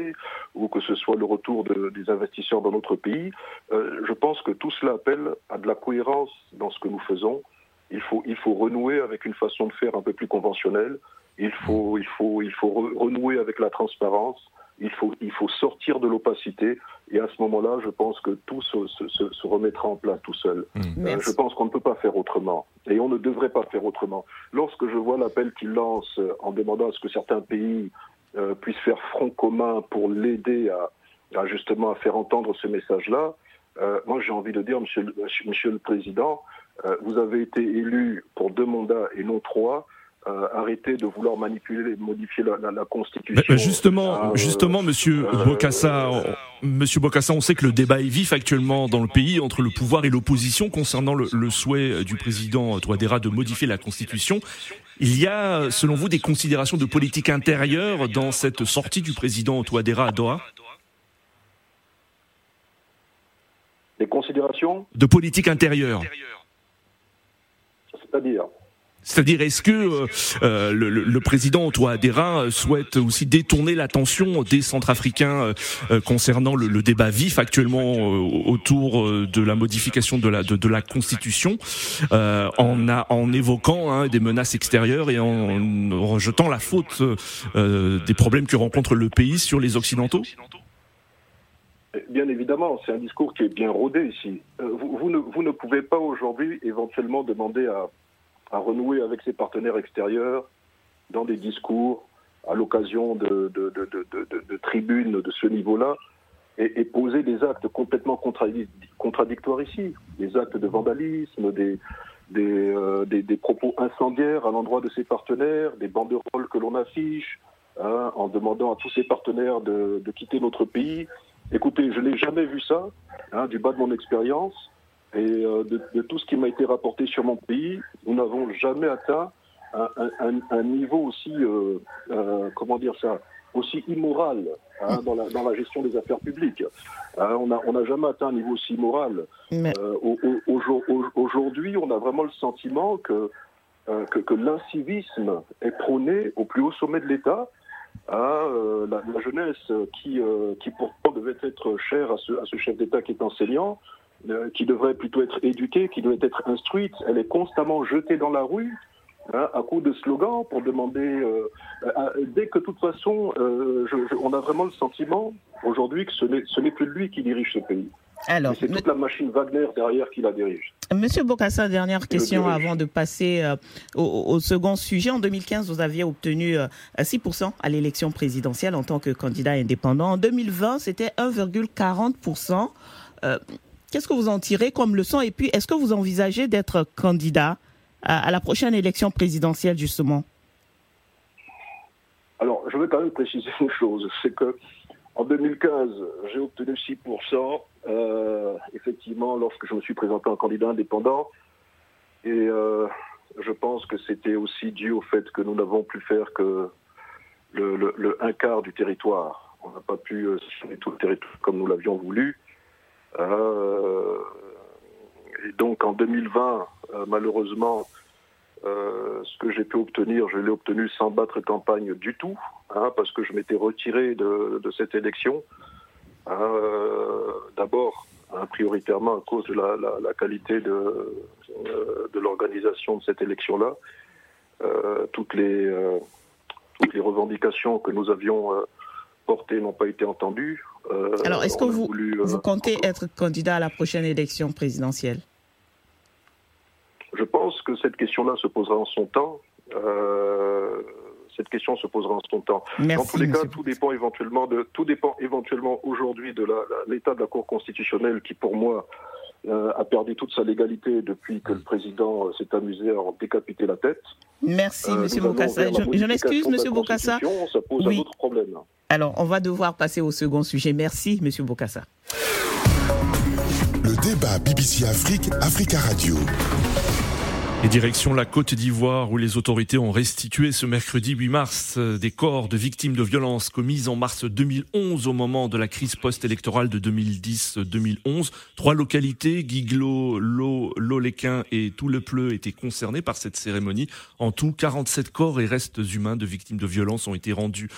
ou que ce soit le retour de, des investisseurs dans notre pays, euh, je pense que tout cela appelle à de la cohérence dans ce que nous faisons. Il faut, il faut renouer avec une façon de faire un peu plus conventionnelle. Il faut, il faut, il faut renouer avec la transparence il faut, il faut sortir de l'opacité et à ce moment-là, je pense que tout se, se, se, remettra en place tout seul. Mmh. Euh, je pense qu'on ne peut pas faire autrement et on ne devrait pas faire autrement. Lorsque je vois l'appel qu'il lance euh, en demandant à ce que certains pays euh, puissent faire front commun pour l'aider à, à, justement à faire entendre ce message-là, euh, moi j'ai envie de dire, Monsieur, le, monsieur le Président, euh, vous avez été élu pour deux mandats et non trois. Euh, arrêter de vouloir manipuler, modifier la, la, la Constitution. Bah, justement, euh, justement, Monsieur euh, Bokassa, Monsieur Bokassa, on sait que le débat est vif actuellement dans le pays entre le pouvoir et l'opposition concernant le, le, souhait du président Touadéra de modifier la Constitution. Il y a, selon vous, des considérations de politique intérieure dans cette sortie du président Touadéra à Doha? Des considérations? De politique intérieure. C'est-à-dire? C'est-à-dire, est-ce que euh, le, le, président Touadéra souhaite aussi détourner l'attention des Centrafricains concernant le, le, débat vif actuellement autour de la modification de la, de, de la Constitution, en, a, en évoquant hein, des menaces extérieures et en rejetant la faute des problèmes que rencontre le pays sur les Occidentaux? Bien évidemment, c'est un discours qui est bien rodé ici. Euh, vous, ne, vous, ne, pouvez pas aujourd'hui éventuellement demander à, à, renouer avec ses partenaires extérieurs dans des discours à l'occasion de, de, de, tribunes de ce niveau-là et, poser des actes complètement contradictoires ici. Des actes de vandalisme, des, euh, des, des propos incendiaires à l'endroit de ses partenaires, des banderoles que l'on affiche, hein, en demandant à tous ses partenaires de, de quitter notre pays. Écoutez, je n'ai jamais vu ça, hein, du bas de mon expérience, et euh, de, de, tout ce qui m'a été rapporté sur mon pays, nous n'avons jamais atteint un, un, un niveau aussi, euh, euh, comment dire ça, aussi immoral hein, dans, la, dans, la, gestion des affaires publiques. Hein, on n'a on a jamais atteint un niveau aussi immoral. Euh, au, au, Aujourd'hui, on a vraiment le sentiment que, que, que l'incivisme est prôné au plus haut sommet de l'État à euh, la, la, jeunesse qui, euh, qui pourtant devait être chère à ce, à ce chef d'État qui est enseignant, euh, qui devrait plutôt être éduquée, qui devait être instruite. Elle est constamment jetée dans la rue hein, à coup de slogans pour demander. Euh, dès que, de toute façon, je, je, on a vraiment le sentiment aujourd'hui que ce n'est plus lui qui dirige ce pays. Alors, c'est toute la machine Wagner derrière qui la dirige. Monsieur Bocassa, dernière question avant de passer euh, au, au, second sujet. En 2015, vous aviez obtenu euh, 6% à l'élection présidentielle en tant que candidat indépendant. En 2020, c'était 1,40%. Euh, Qu'est-ce que vous en tirez comme leçon Et puis, est-ce que vous envisagez d'être candidat à, la prochaine élection présidentielle, justement? Alors, je veux quand même préciser une chose, c'est que en 2015, j'ai obtenu 6%, euh, effectivement, lorsque je me suis présenté en candidat indépendant. Et euh, je pense que c'était aussi dû au fait que nous n'avons pu faire que le, un quart du territoire. On n'a pas pu euh, tout le territoire comme nous l'avions voulu. Euh, et donc en 2020, euh, malheureusement, euh, ce que j'ai pu obtenir, je l'ai obtenu sans battre campagne du tout, hein, parce que je m'étais retiré de, cette élection. D'abord, hein, prioritairement à cause de la, qualité de, l'organisation de cette élection-là. Toutes les revendications que nous avions portées n'ont pas été entendues. Alors, est-ce que vous, voulu, vous comptez être candidat à la prochaine élection présidentielle? Je pense que cette question-là se posera en son temps. Euh, cette question se posera en son temps. Merci, Dans tous les cas, tout dépend éventuellement de tout dépend éventuellement aujourd'hui de l'état de la Cour constitutionnelle qui, pour moi, euh, a perdu toute sa légalité depuis que le président euh, s'est amusé à en décapiter la tête. Merci, euh, Monsieur Bokassa. Je, je m'excuse, Monsieur Bokassa. Ça pose oui. un autre problème. Alors, on va devoir passer au second sujet. Merci, Monsieur Bokassa. Le débat BBC Afrique, Africa Radio. Et direction la Côte d'Ivoire où les autorités ont restitué ce mercredi 8 mars des corps de victimes de violences commises en mars 2011 au moment de la crise post-électorale de 2010-2011. Trois localités, Guiglo, Lo, Loléquin et Tout le Pleu étaient concernés par cette cérémonie. En tout, 47 corps et restes humains de victimes de violences ont été rendus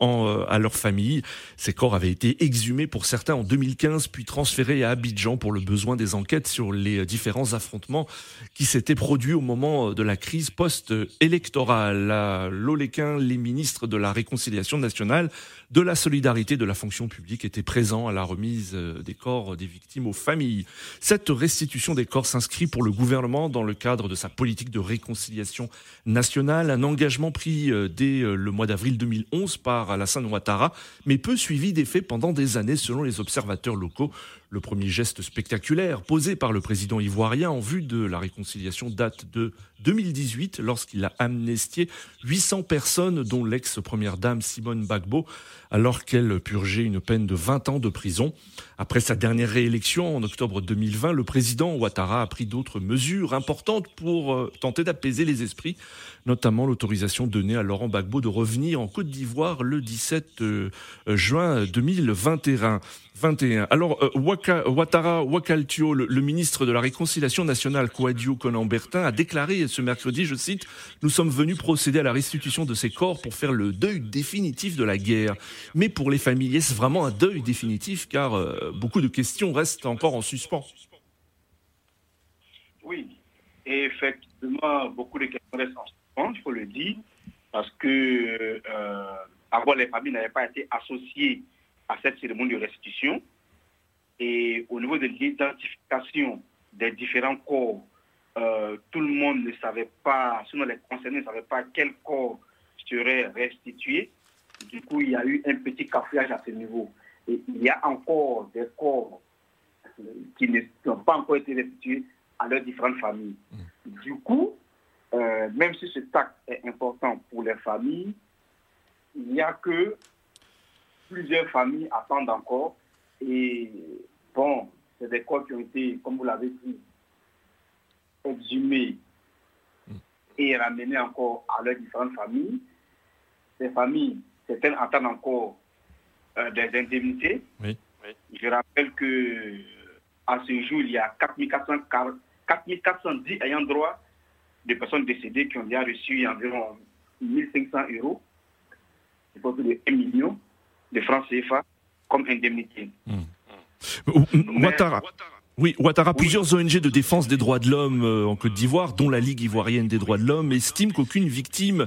en, euh, à leur famille. Ces corps avaient été exhumés pour certains en 2015, puis transférés à Abidjan pour le besoin des enquêtes sur les différents affrontements qui s'étaient produits au moment de la crise post-électorale. À Loléquin, les ministres de la Réconciliation nationale, de la solidarité de la fonction publique étaient présents à la remise des corps des victimes aux familles. Cette restitution des corps s'inscrit pour le gouvernement dans le cadre de sa politique de réconciliation nationale, un engagement pris dès le mois d'avril 2011 par Alassane Ouattara, mais peu suivi des faits pendant des années selon les observateurs locaux. Le premier geste spectaculaire posé par le président ivoirien en vue de la réconciliation date de 2018 lorsqu'il a amnestié 800 personnes dont l'ex-première dame Simone Bagbo alors qu'elle purgeait une peine de 20 ans de prison. Après sa dernière réélection en octobre 2020, le président Ouattara a pris d'autres mesures importantes pour euh, tenter d'apaiser les esprits, notamment l'autorisation donnée à Laurent Gbagbo de revenir en Côte d'Ivoire le 17 euh, juin 2021. 21. Alors, euh, Ouattara Wakaltio, le, ministre de la Réconciliation nationale, Kouadio Conambertin, a déclaré ce mercredi, je cite, Nous sommes venus procéder à la restitution de ces corps pour faire le deuil définitif de la guerre. Mais pour les familles, est-ce vraiment un deuil définitif Car euh, beaucoup de questions restent encore en suspens. Oui, et effectivement, beaucoup de questions restent en suspens, il faut le dire, parce que euh, avant, les familles n'avaient pas été associées à cette cérémonie de restitution. Et au niveau de l'identification des différents corps, euh, tout le monde ne savait pas, sinon les concernés ne savaient pas quel corps serait restitué. Du coup, il y a eu un petit cafouillage à ce niveau. Et il y a encore des corps qui n'ont pas encore été restitués à leurs différentes familles. Mm. Du coup, euh, même si ce acte est important pour les familles, il n'y a que plusieurs familles attendent encore. Et bon, c'est des corps qui ont été, comme vous l'avez dit, exhumés et ramenés encore à leurs différentes familles. Ces familles, certaines attendent encore euh, des indemnités. Je rappelle que à ce jour, il y a 4410 ayant droit de personnes décédées qui ont déjà reçu environ 1500 euros c'est pas plus de 1 million de francs CFA comme indemnité. Hmm. Ouattara. Oui, Ouattara, plusieurs ONG de défense des droits de l'homme euh, en Côte d'Ivoire, dont la Ligue ivoirienne des droits de l'homme, estiment qu'aucune victime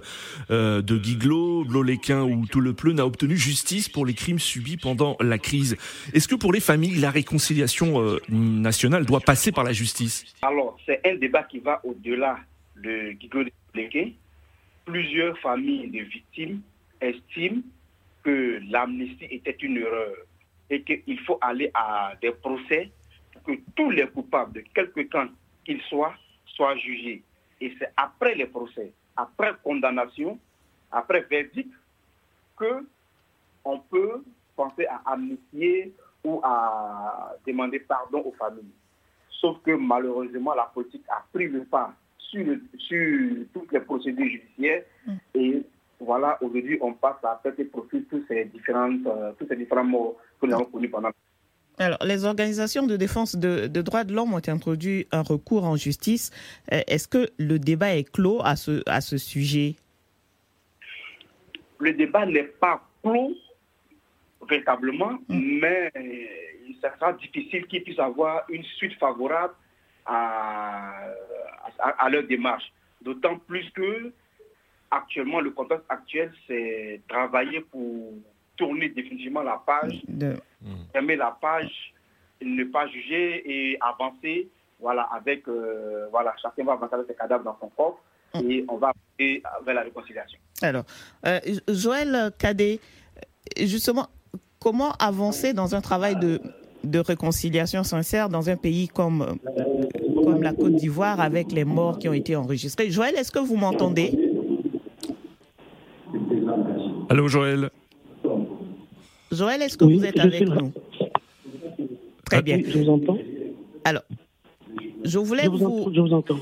euh, de Guiglo, de l'Oléquin ou tout le pleu n'a obtenu justice pour les crimes subis pendant la crise. Est-ce que pour les familles, la réconciliation euh, nationale doit passer par la justice? Alors, c'est un débat qui va au-delà de Guiglo de Plusieurs familles de victimes estime que l'amnistie était une erreur et qu'il faut aller à des procès que tous les coupables, de quelque camp qu'ils soient, soient jugés. Et c'est après les procès, après condamnation, après verdict, que on peut penser à amnistier ou à demander pardon aux familles. Sauf que malheureusement, la politique a pris le pas sur, sur toutes les procédures judiciaires mm. et voilà, aujourd'hui, on passe à faire profil tous ces différentes, euh, tous ces différents mots que nous avons connus pendant. Alors, les organisations de défense de, droits de l'homme ont introduit un recours en justice. Euh, est-ce que le débat est clos à ce, à ce sujet? Le débat n'est pas clos véritablement, mm. mais il sera difficile qu'ils puissent avoir une suite favorable à, à, à leur démarche. D'autant plus que actuellement, le contexte actuel, c'est travailler pour tourner définitivement la page, de... fermer la page, ne pas juger et avancer. Voilà, avec, euh, voilà, chacun va avancer avec ses cadavres dans son corps mm. et on va aller vers la réconciliation. Alors, euh, Joël Cadet, justement, comment avancer dans un travail de, de réconciliation sincère dans un pays comme, comme la Côte d'Ivoire avec les morts qui ont été enregistrés? Joël, est-ce que vous m'entendez? Allô Joël Joël, est-ce que vous êtes avec nous? Très bien. je vous entends? Alors, je voulais je vous, je vous entends.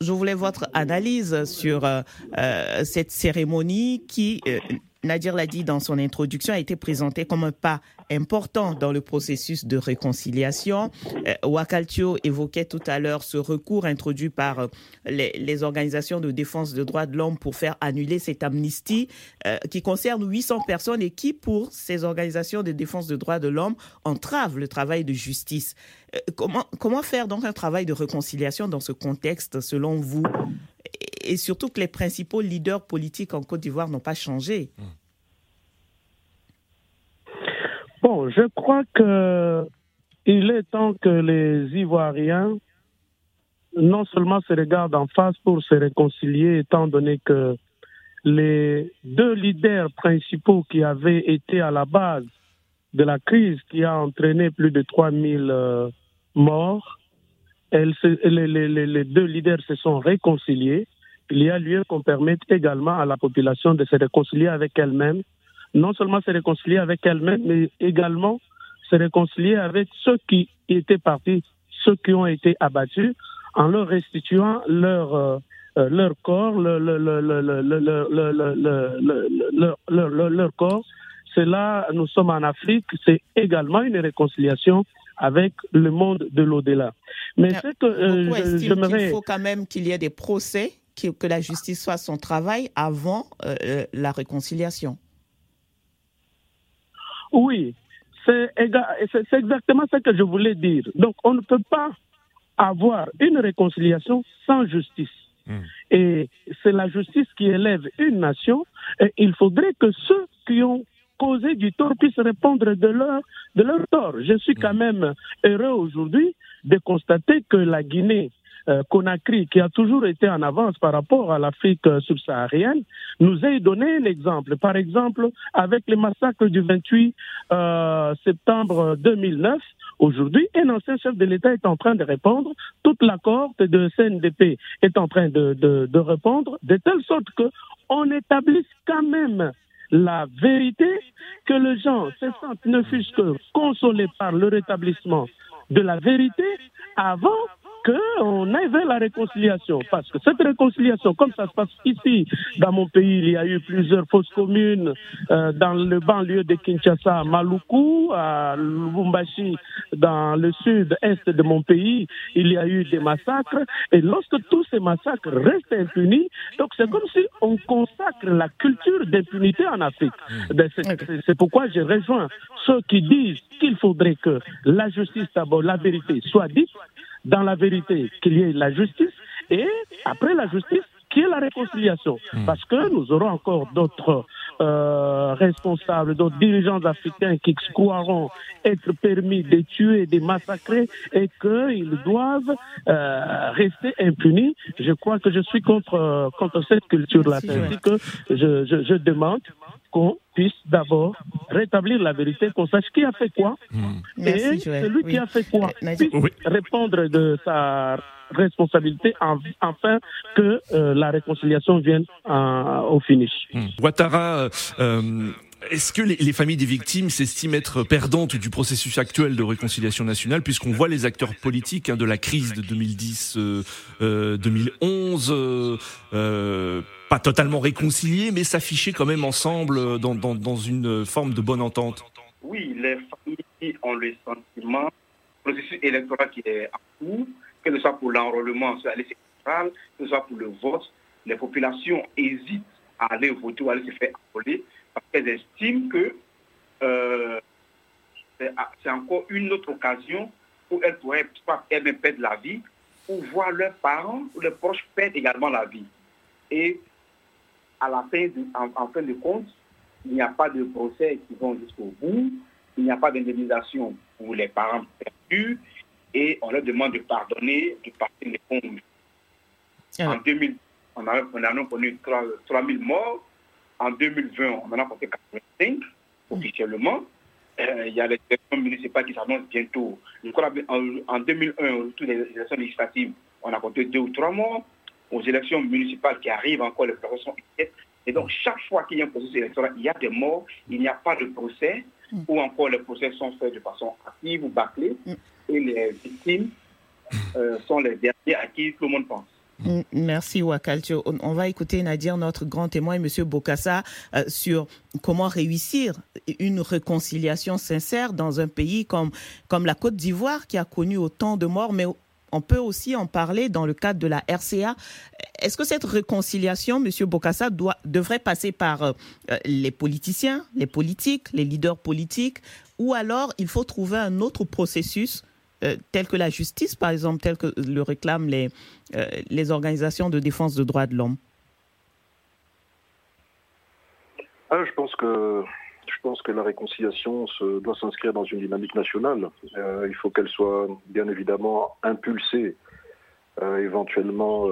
Je voulais votre analyse sur euh, euh, cette cérémonie qui euh, Nadir l'a dit dans son introduction, a été présenté comme un pas important dans le processus de réconciliation. Euh, Wakaltio évoquait tout à l'heure ce recours introduit par euh, les, organisations de défense des droits de l'homme pour faire annuler cette amnistie euh, qui concerne 800 personnes et qui, pour ces organisations de défense des droits de l'homme, entrave le travail de justice. comment, comment faire donc un travail de réconciliation dans ce contexte, selon vous? Et surtout que les principaux leaders politiques en Côte d'Ivoire n'ont pas changé. Bon, je crois que il est temps que les Ivoiriens non seulement se regardent en face pour se réconcilier, étant donné que les deux leaders principaux qui avaient été à la base de la crise qui a entraîné plus de 3000 euh, morts, les, deux leaders se sont réconciliés il y a lieu qu'on permette également à la population de se réconcilier avec elle-même, non seulement se réconcilier avec elle-même, mais également se réconcilier avec ceux qui étaient partis, ceux qui ont été abattus, en leur restituant leur, leur corps, leur, leur corps. Là, nous sommes en Afrique, c'est également une réconciliation avec le monde de l'au-delà. Mais que euh, il faut quand même qu'il y ait des procès, que la justice fasse son travail avant euh, euh, la réconciliation. Oui, c'est exactement ce que je voulais dire. Donc, on ne peut pas avoir une réconciliation sans justice. Hmm. Et c'est la justice qui élève une nation. Et il faudrait que ceux qui ont causé du tort puissent répondre de leur, de leur tort. Je suis quand hmm. même heureux aujourd'hui de constater que la Guinée Conakry, qui a toujours été en avance par rapport à l'Afrique subsaharienne, nous a donné un exemple. Par exemple, avec les massacres du 28 euh, septembre 2009, aujourd'hui, un ancien chef de l'État est en train de répondre, toute la cohorte de CNDP est en train de, de, de répondre, de telle sorte que on établisse quand même la vérité, que les gens se sentent ne fût que consolés par le rétablissement de la vérité avant qu'on aille vers la réconciliation. Parce que cette réconciliation, comme ça se passe ici, dans mon pays, il y a eu plusieurs fausses communes euh, dans le banlieue de Kinshasa, à Maluku, à Lubumbashi, dans le sud-est de mon pays, il y a eu des massacres. Et lorsque tous ces massacres restent impunis, donc c'est comme si on consacre la culture d'impunité en Afrique. Hmm. Ben, c'est pourquoi je rejoins ceux qui disent qu'il faudrait que la justice, d'abord, la vérité soit dite, dans la vérité, qu'il y ait la justice, et après la justice, qu'il y ait la réconciliation. Hmm. Parce que nous aurons encore d'autres euh, responsables, d'autres dirigeants africains qui croiront être permis de tuer, de massacrer et qu'ils doivent euh, rester impunis. Je crois que je suis contre, contre cette culture-là. C'est que je, je, je demande qu'on puisse d'abord rétablir la vérité, qu'on sache qui a fait quoi, hmm. et celui qui a fait quoi euh, puisse répondre de sa responsabilité afin que euh, la réconciliation vienne au finish. Hmm. Ouattara, euh, est-ce que les, familles des victimes s'estiment être perdantes du processus actuel de réconciliation nationale, puisqu'on voit les acteurs politiques hein, de la crise de 2010-2011 pas totalement réconciliés, mais s'afficher quand même ensemble dans, dans, dans, une forme de bonne entente? Oui, les familles ont le sentiment, le processus électoral qui est en cours, que ce soit pour l'enrôlement sur la liste électorale, que ce soit pour le vote, les populations hésitent à aller voter ou à aller se faire enrôler parce qu'elles estiment que euh, c'est encore une autre occasion où elles pourraient soit elles-mêmes perdre la vie ou voir leurs parents ou leurs proches perdre également la vie. Et à la fin, en, fin de compte, il n'y a pas de procès qui vont jusqu'au bout, il n'y a pas d'indemnisation pour les parents perdus, et on leur demande de pardonner, de partir les fonds. Ah en 2000, on a, on a connu 3, 000 morts. En 2020, on en a compté 85 officiellement. Euh, il y a les élections municipales qui s'annoncent bientôt. Je crois en, en 2001, toutes les élections législatives, on a compté deux ou trois morts aux élections municipales qui arrivent encore, les procès sont Et donc, chaque fois qu'il y a un processus électoral, il y a des morts, il n'y a pas de procès, mm. ou encore les procès sont faits de façon active ou bâclée, mm. Et les victimes euh, sont les derniers à qui tout le monde pense. Mm, merci Wakaltio. On va écouter Nadir, notre grand témoin, M. Bokassa, euh, sur comment réussir une réconciliation sincère dans un pays comme, comme la Côte d'Ivoire qui a connu autant de morts, mais on peut aussi en parler dans le cadre de la RCA. Est-ce que cette réconciliation, M. Bokassa, doit, devrait passer par euh, les politiciens, les politiques, les leaders politiques, ou alors il faut trouver un autre processus euh, tel que la justice, par exemple, tel que le réclament les, euh, les organisations de défense des droits de l'homme ah, Je pense que je pense que la réconciliation se, doit s'inscrire dans une dynamique nationale. Euh, il faut qu'elle soit bien évidemment impulsée éventuellement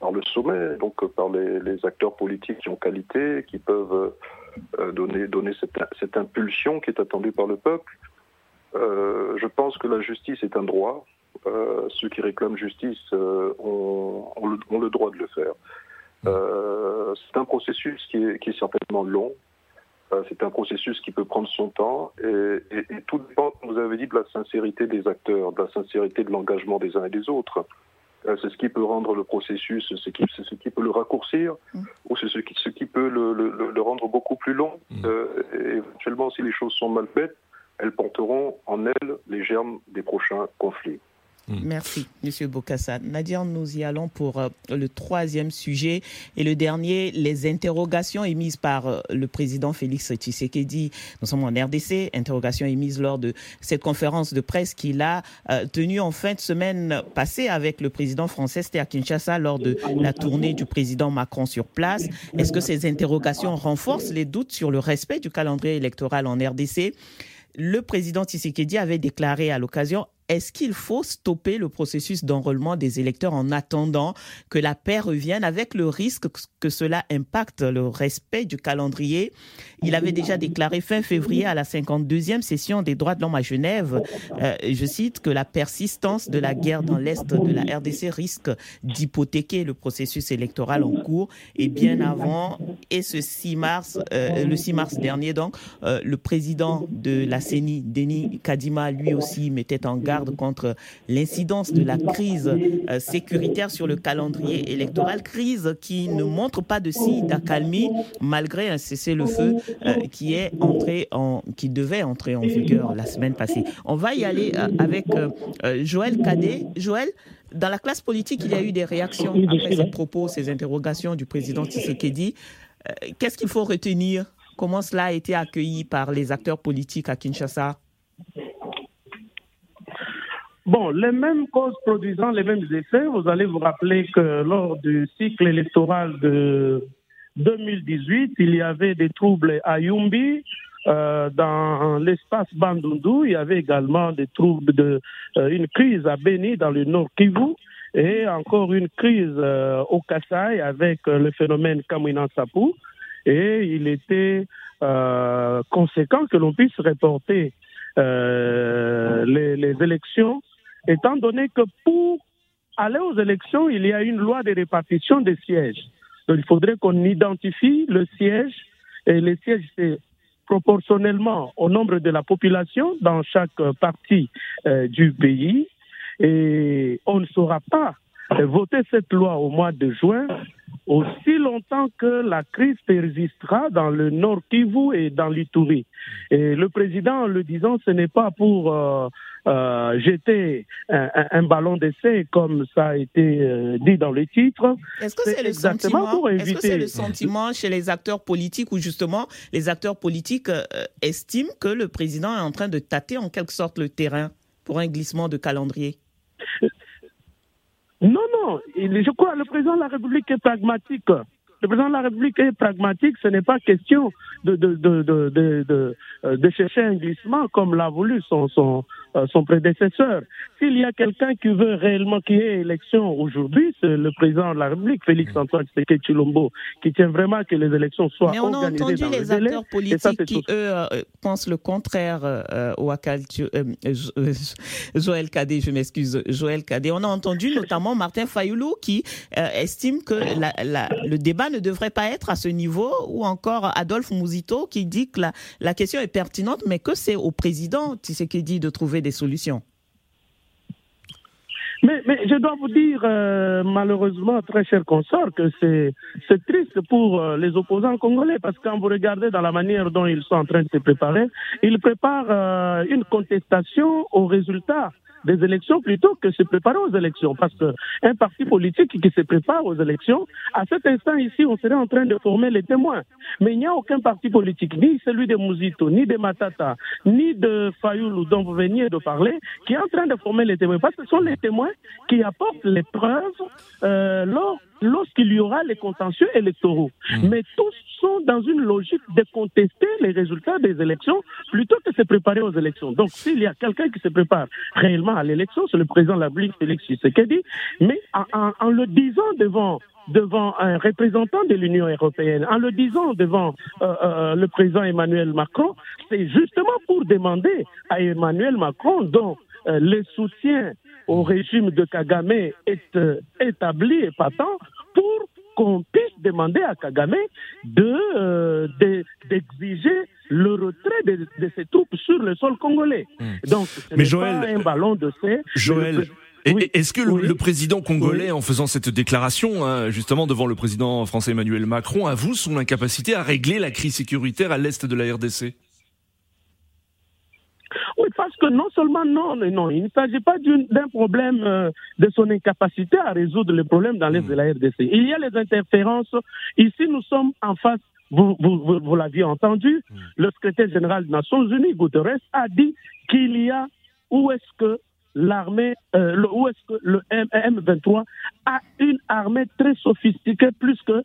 par le sommet, donc par les, acteurs politiques qui ont qualité, qui peuvent donner, donner cette, impulsion qui est attendue par le peuple. Je pense que la justice est un droit. ceux qui réclament justice ont, le, droit de le faire. c'est un processus qui est certainement long, euh, c'est un processus qui peut prendre son temps et, tout dépend, comme vous avez dit, de la sincérité des acteurs, de la sincérité de l'engagement des uns et des autres. Euh, c'est ce qui peut rendre le processus, c'est ce qui peut le raccourcir ou c'est ce qui, ce qui peut le, rendre beaucoup plus long. Mm. Euh, éventuellement, si les choses sont mal faites, elles porteront en elles les germes des prochains conflits. Mm. Merci, Monsieur Bokassa. Nadia, nous y allons pour euh, le troisième sujet et le dernier, les interrogations émises par euh, le président Félix Tshisekedi. Nous sommes en RDC, interrogations émises lors de cette conférence de presse qu'il a euh, tenue en fin de semaine passée avec le président français, c'était à Kinshasa, lors de la tournée du président Macron sur place. Est-ce que ces interrogations renforcent les doutes sur le respect du calendrier électoral en RDC le président Tshisekedi avait déclaré à l'occasion est-ce qu'il faut stopper le processus d'enrôlement des électeurs en attendant que la paix revienne avec le risque que cela impacte le respect du calendrier? Il avait déjà déclaré fin février à la 52e session des droits de l'homme à Genève, euh, je cite, que la persistance de la guerre dans l'Est de la RDC risque d'hypothéquer le processus électoral en cours. Et bien avant, et ce 6 mars, euh, le 6 mars dernier donc, euh, le président de la CENI, Denis Kadima, lui aussi mettait en garde contre l'incidence de la crise euh, sécuritaire sur le calendrier électoral, crise qui ne montre pas de signe d'accalmie malgré un cessez-le-feu euh, qui est entré en, qui devait entrer en vigueur la semaine passée. On va y aller euh, avec Joël Cadet. Joël, dans la classe politique, il y a eu des réactions après ces propos, ces interrogations du président Tshisekedi. Qu'est-ce qu'il faut retenir? Comment cela a été accueilli par les acteurs politiques à Kinshasa? Bon, les mêmes causes produisant les mêmes effets, vous allez vous rappeler que lors du cycle électoral de 2018, il y avait des troubles à Yumbi, euh, dans l'espace Bandundu, il y avait également des troubles de euh, une crise à Beni dans le Nord Kivu et encore une crise euh, au Kassai avec le phénomène Kamina Sapu. Et il était conséquent que l'on puisse reporter les, les, élections étant donné que pour aller aux élections, il y a une loi de répartition des sièges. Donc il faudrait qu'on identifie le siège, et les sièges, c'est proportionnellement au nombre de la population dans chaque partie euh, du pays. Et on ne saura pas voter cette loi au mois de juin aussi longtemps que la crise persistera dans le Nord Kivu et dans l'Ituri. Et le président, en le disant, ce n'est pas pour euh, euh, jeter un, ballon d'essai comme ça a été euh, dit dans le titre. Est-ce que c'est le sentiment Est-ce que c'est le sentiment chez les acteurs politiques où justement les acteurs politiques estiment que le président est en train de tâter en quelque sorte le terrain pour un glissement de calendrier? Non, non, je crois que le président de la République est pragmatique. Le président de la République est pragmatique, ce n'est pas question de, de, de, de, de, chercher un glissement comme l'a voulu son, son, euh, son prédécesseur. S'il y a quelqu'un qui veut réellement qu'il y ait élection aujourd'hui, c'est le président de la République, Félix. Antoine Tshisekedi Chilombo, qui tient vraiment que les élections soient Mais on a entendu les, acteurs politiques qui, eux, euh, pensent le contraire euh, au Akal, Joël Kadé, je m'excuse, Joël Kadé. On a entendu notamment Martin Fayoulou qui estime que la, la, le débat ne devrait pas être à ce niveau, ou encore Adolphe Mouzito qui dit que la, la question est pertinente, mais que c'est au président Tshisekedi de trouver des solutions. Mais, mais, je dois vous dire, euh, malheureusement, très cher consort, que c'est, triste pour euh, les opposants congolais, parce que quand vous regardez dans la manière dont ils sont en train de se préparer, ils préparent euh, une contestation aux résultats des élections plutôt que se préparer aux élections. Parce qu'un parti politique qui se prépare aux élections, à cet instant ici, on serait en train de former les témoins. Mais il n'y a aucun parti politique, ni celui de Mouzito, ni de Matata, ni de Fayoulou dont vous veniez de parler, qui est en train de former les témoins. Parce que ce sont les témoins qui apportent les preuves euh, lors lorsqu'il y aura les contentieux électoraux. Mmh. Mais tous sont dans une logique de contester les résultats des élections plutôt que de se préparer aux élections. Donc, s'il y a quelqu'un qui se prépare réellement à l'élection, c'est le président de la République, Félix Tshisekedi, mais en, en, le disant devant devant un représentant de l'Union européenne, en le disant devant euh, euh, le président Emmanuel Macron, c'est justement pour demander à Emmanuel Macron, dont euh, le soutien au régime de Kagame est euh, établi et patent pour qu'on puisse demander à Kagame de euh, d'exiger le retrait de, de, ses troupes sur le sol congolais. Hmm. Donc, ce Mais Joël, pas un ballon de. Joël. Est-ce que le, président congolais, en faisant cette déclaration, hein, justement devant le président français Emmanuel Macron, avoue son incapacité à régler la crise sécuritaire à l'est de la RDC Oui, parce que non seulement non, non, il ne s'agit pas d'un problème euh, de son incapacité à résoudre les problèmes dans l'est de la RDC. Il y a les interférences. Ici, nous sommes en face vous, vous, vous, l'aviez entendu, mm. le secrétaire général des Nations Unies, Guterres, a dit qu'il y a où est-ce que l'armée, euh, où est-ce que le M23 a une armée très sophistiquée, plus que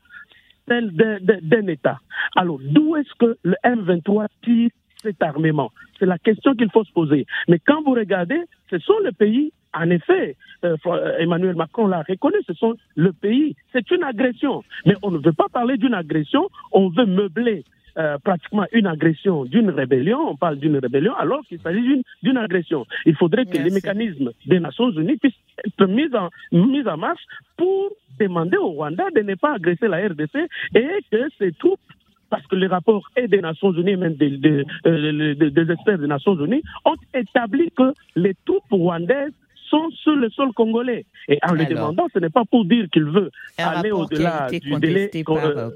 celle d'un État. Alors, d'où est-ce que le M23 tire cet armement C'est la question qu'il faut se poser. Mais quand vous regardez, ce sont les pays, en effet, euh, Emmanuel Macron l'a reconnu, ce sont le pays. C'est une agression. Mais on ne veut pas parler d'une agression, on veut meubler euh, pratiquement une agression d'une rébellion, on parle d'une rébellion, alors qu'il s'agit d'une agression. Il faudrait que les mécanismes des Nations Unies puissent être mis en, mis en marche pour demander au Rwanda de ne pas agresser la RDC et que ces troupes parce que les rapports et des Nations Unies, même des, des, euh, des experts des Nations Unies, ont établi que les troupes rwandaises sont sur le sol congolais. Et en le demandant, ce n'est pas pour dire qu'il veut aller au-delà du délai. Euh, euh,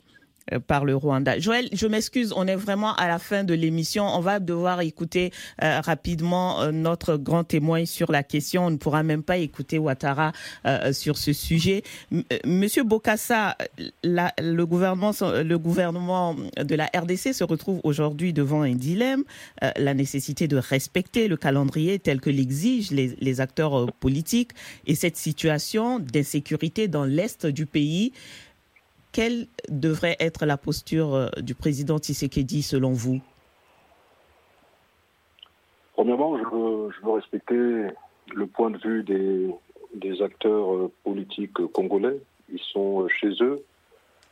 par le Rwanda. Joël, je m'excuse, on est vraiment à la fin de l'émission. On va devoir écouter euh, rapidement euh, notre grand témoin sur la question. On ne pourra même pas écouter Ouattara sur ce sujet. Monsieur Bokassa, le gouvernement, le gouvernement de la RDC se retrouve aujourd'hui devant un dilemme, la nécessité de respecter le calendrier tel que l'exigent les, les acteurs politiques et cette situation d'insécurité dans l'est du pays quelle devrait être la posture euh, du président Tshisekedi selon vous? Premièrement, je veux, respecter le point de vue des, acteurs euh, politiques congolais. Ils sont euh, chez eux.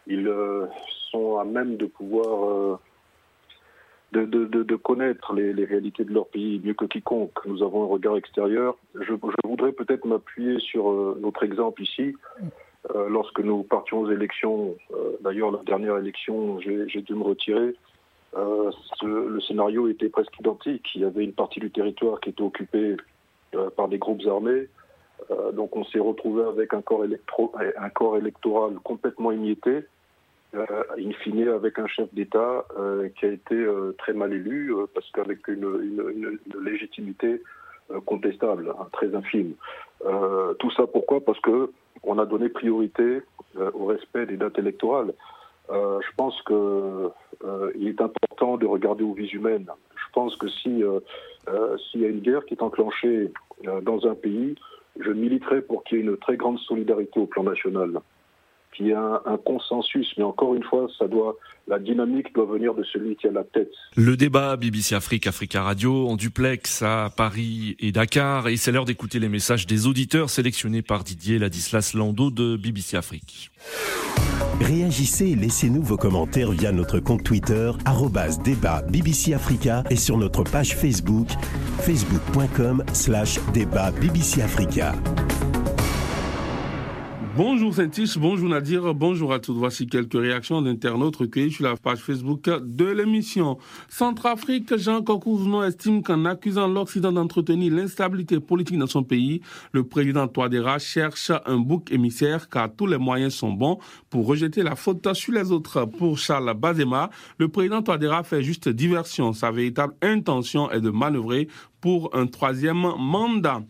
Ils sont à même de pouvoir de, connaître les, réalités de leur pays mieux que quiconque. Nous avons un regard extérieur. Je, je voudrais peut-être m'appuyer sur notre exemple ici. Euh, lorsque nous partions aux élections, euh, d'ailleurs la dernière élection, j'ai dû me retirer, euh, le scénario était presque identique. Il y avait une partie du territoire qui était occupée par des groupes armés. donc on s'est retrouvé avec un corps, électoral complètement émietté, in fine avec un chef d'État qui a été très mal élu, parce qu'avec une, légitimité contestable, hein, très infime. tout ça pourquoi? Parce que on a donné priorité euh, au respect des dates électorales. Euh, je pense qu'il euh, est important de regarder aux vies humaines. Je pense que si s'il y a une guerre qui est enclenchée dans un pays, je militerai pour qu'il y ait une très grande solidarité au plan national qu'il y ait un, consensus. Mais encore une fois, ça doit, la dynamique doit venir de celui qui a la tête. Le débat BBC Afrique, Africa Radio, en duplex à Paris et Dakar. Et c'est l'heure d'écouter les messages des auditeurs sélectionnés par Didier Ladislas Lando de BBC Afrique. Réagissez et laissez-nous vos commentaires via notre compte Twitter, débat BBC Africa et sur notre page Facebook, facebook.com slash débat BBC Africa. Bonjour saint bonjour Nadir, bonjour à tous. Voici quelques réactions d'internautes recueillies sur la page Facebook de l'émission. Centrafrique, Jean Kokouzno estime qu'en accusant l'Occident d'entretenir l'instabilité politique dans son pays, le président Touadéra cherche un bouc émissaire car tous les moyens sont bons pour rejeter la faute sur les autres. Pour Charles Bazema, le président Touadéra fait juste diversion. Sa véritable intention est de manœuvrer pour un troisième mandat.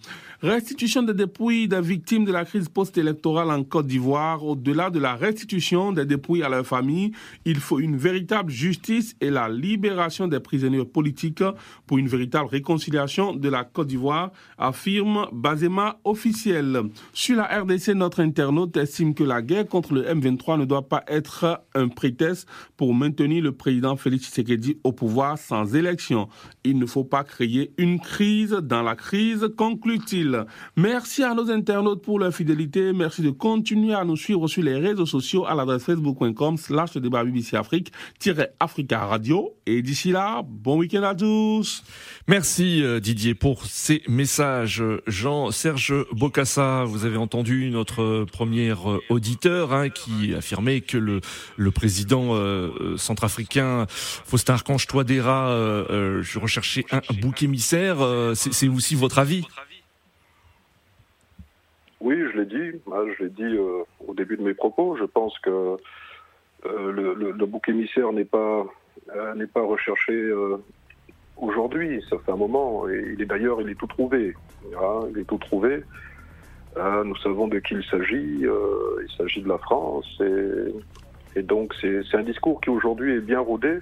Restitution des dépouilles des victimes de la crise post-électorale en Côte d'Ivoire. Au-delà de la restitution des dépouilles à leurs familles, il faut une véritable justice et la libération des prisonniers politiques pour une véritable réconciliation de la Côte d'Ivoire, affirme Bazema officiel. Sur la RDC, notre internaute estime que la guerre contre le M23 ne doit pas être un prétexte pour maintenir le président Félix Tshisekedi au pouvoir sans élection. Il ne faut pas créer une crise dans la crise, conclut-il. Merci à nos internautes pour leur fidélité. Merci de continuer à nous suivre sur les réseaux sociaux à l'adresse facebook.com slash débat BBC Afrique Africa Radio. Et d'ici là, bon week-end à tous. Merci euh, Didier pour ces messages. Jean-Serge Bocassa, vous avez entendu notre premier euh, auditeur hein, qui affirmait que le, le président euh, centrafricain Faustin Archange Touadéra euh, je recherchais un bouc émissaire. C'est aussi votre avis? Oui, je l'ai dit. Je l'ai dit euh, au début de mes propos. Je pense que euh, le, bouc émissaire n'est pas euh, pas recherché aujourd'hui. Ça fait un moment. Et il est d'ailleurs, il est tout trouvé. Il est tout trouvé. Nous savons de qui il s'agit. Il s'agit de la France. Et, donc, c'est un discours qui aujourd'hui est bien rodé.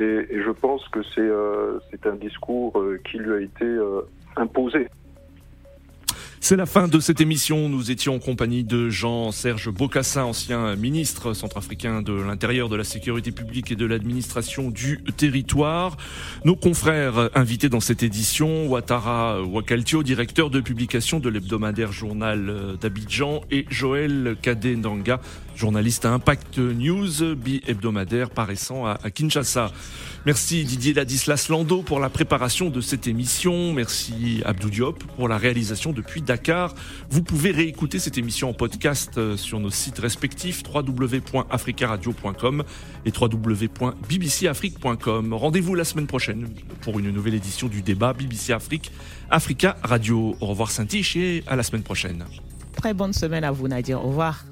Et, je pense que c'est un discours qui lui a été imposé. C'est la fin de cette émission. Nous étions en compagnie de Jean-Serge Bokassa, ancien ministre centrafricain de l'Intérieur, de la Sécurité publique et de l'administration du territoire. Nos confrères invités dans cette édition, Ouattara Wakaltio, directeur de publication de l'hebdomadaire journal d'Abidjan, et Joël Kadendanga, journaliste à Impact News, bi-hebdomadaire paraissant à Kinshasa. Merci Didier Ladislas Lando pour la préparation de cette émission. Merci Abdou Diop pour la réalisation depuis Dakar. Vous pouvez réécouter cette émission en podcast sur nos sites respectifs www.africaradio.com et www.bbcafrique.com. Rendez-vous la semaine prochaine pour une nouvelle édition du débat BBC Afrique Africa Radio. Au revoir Saint-Tiche et à la semaine prochaine. Très bonne semaine à vous Nadir. Au revoir.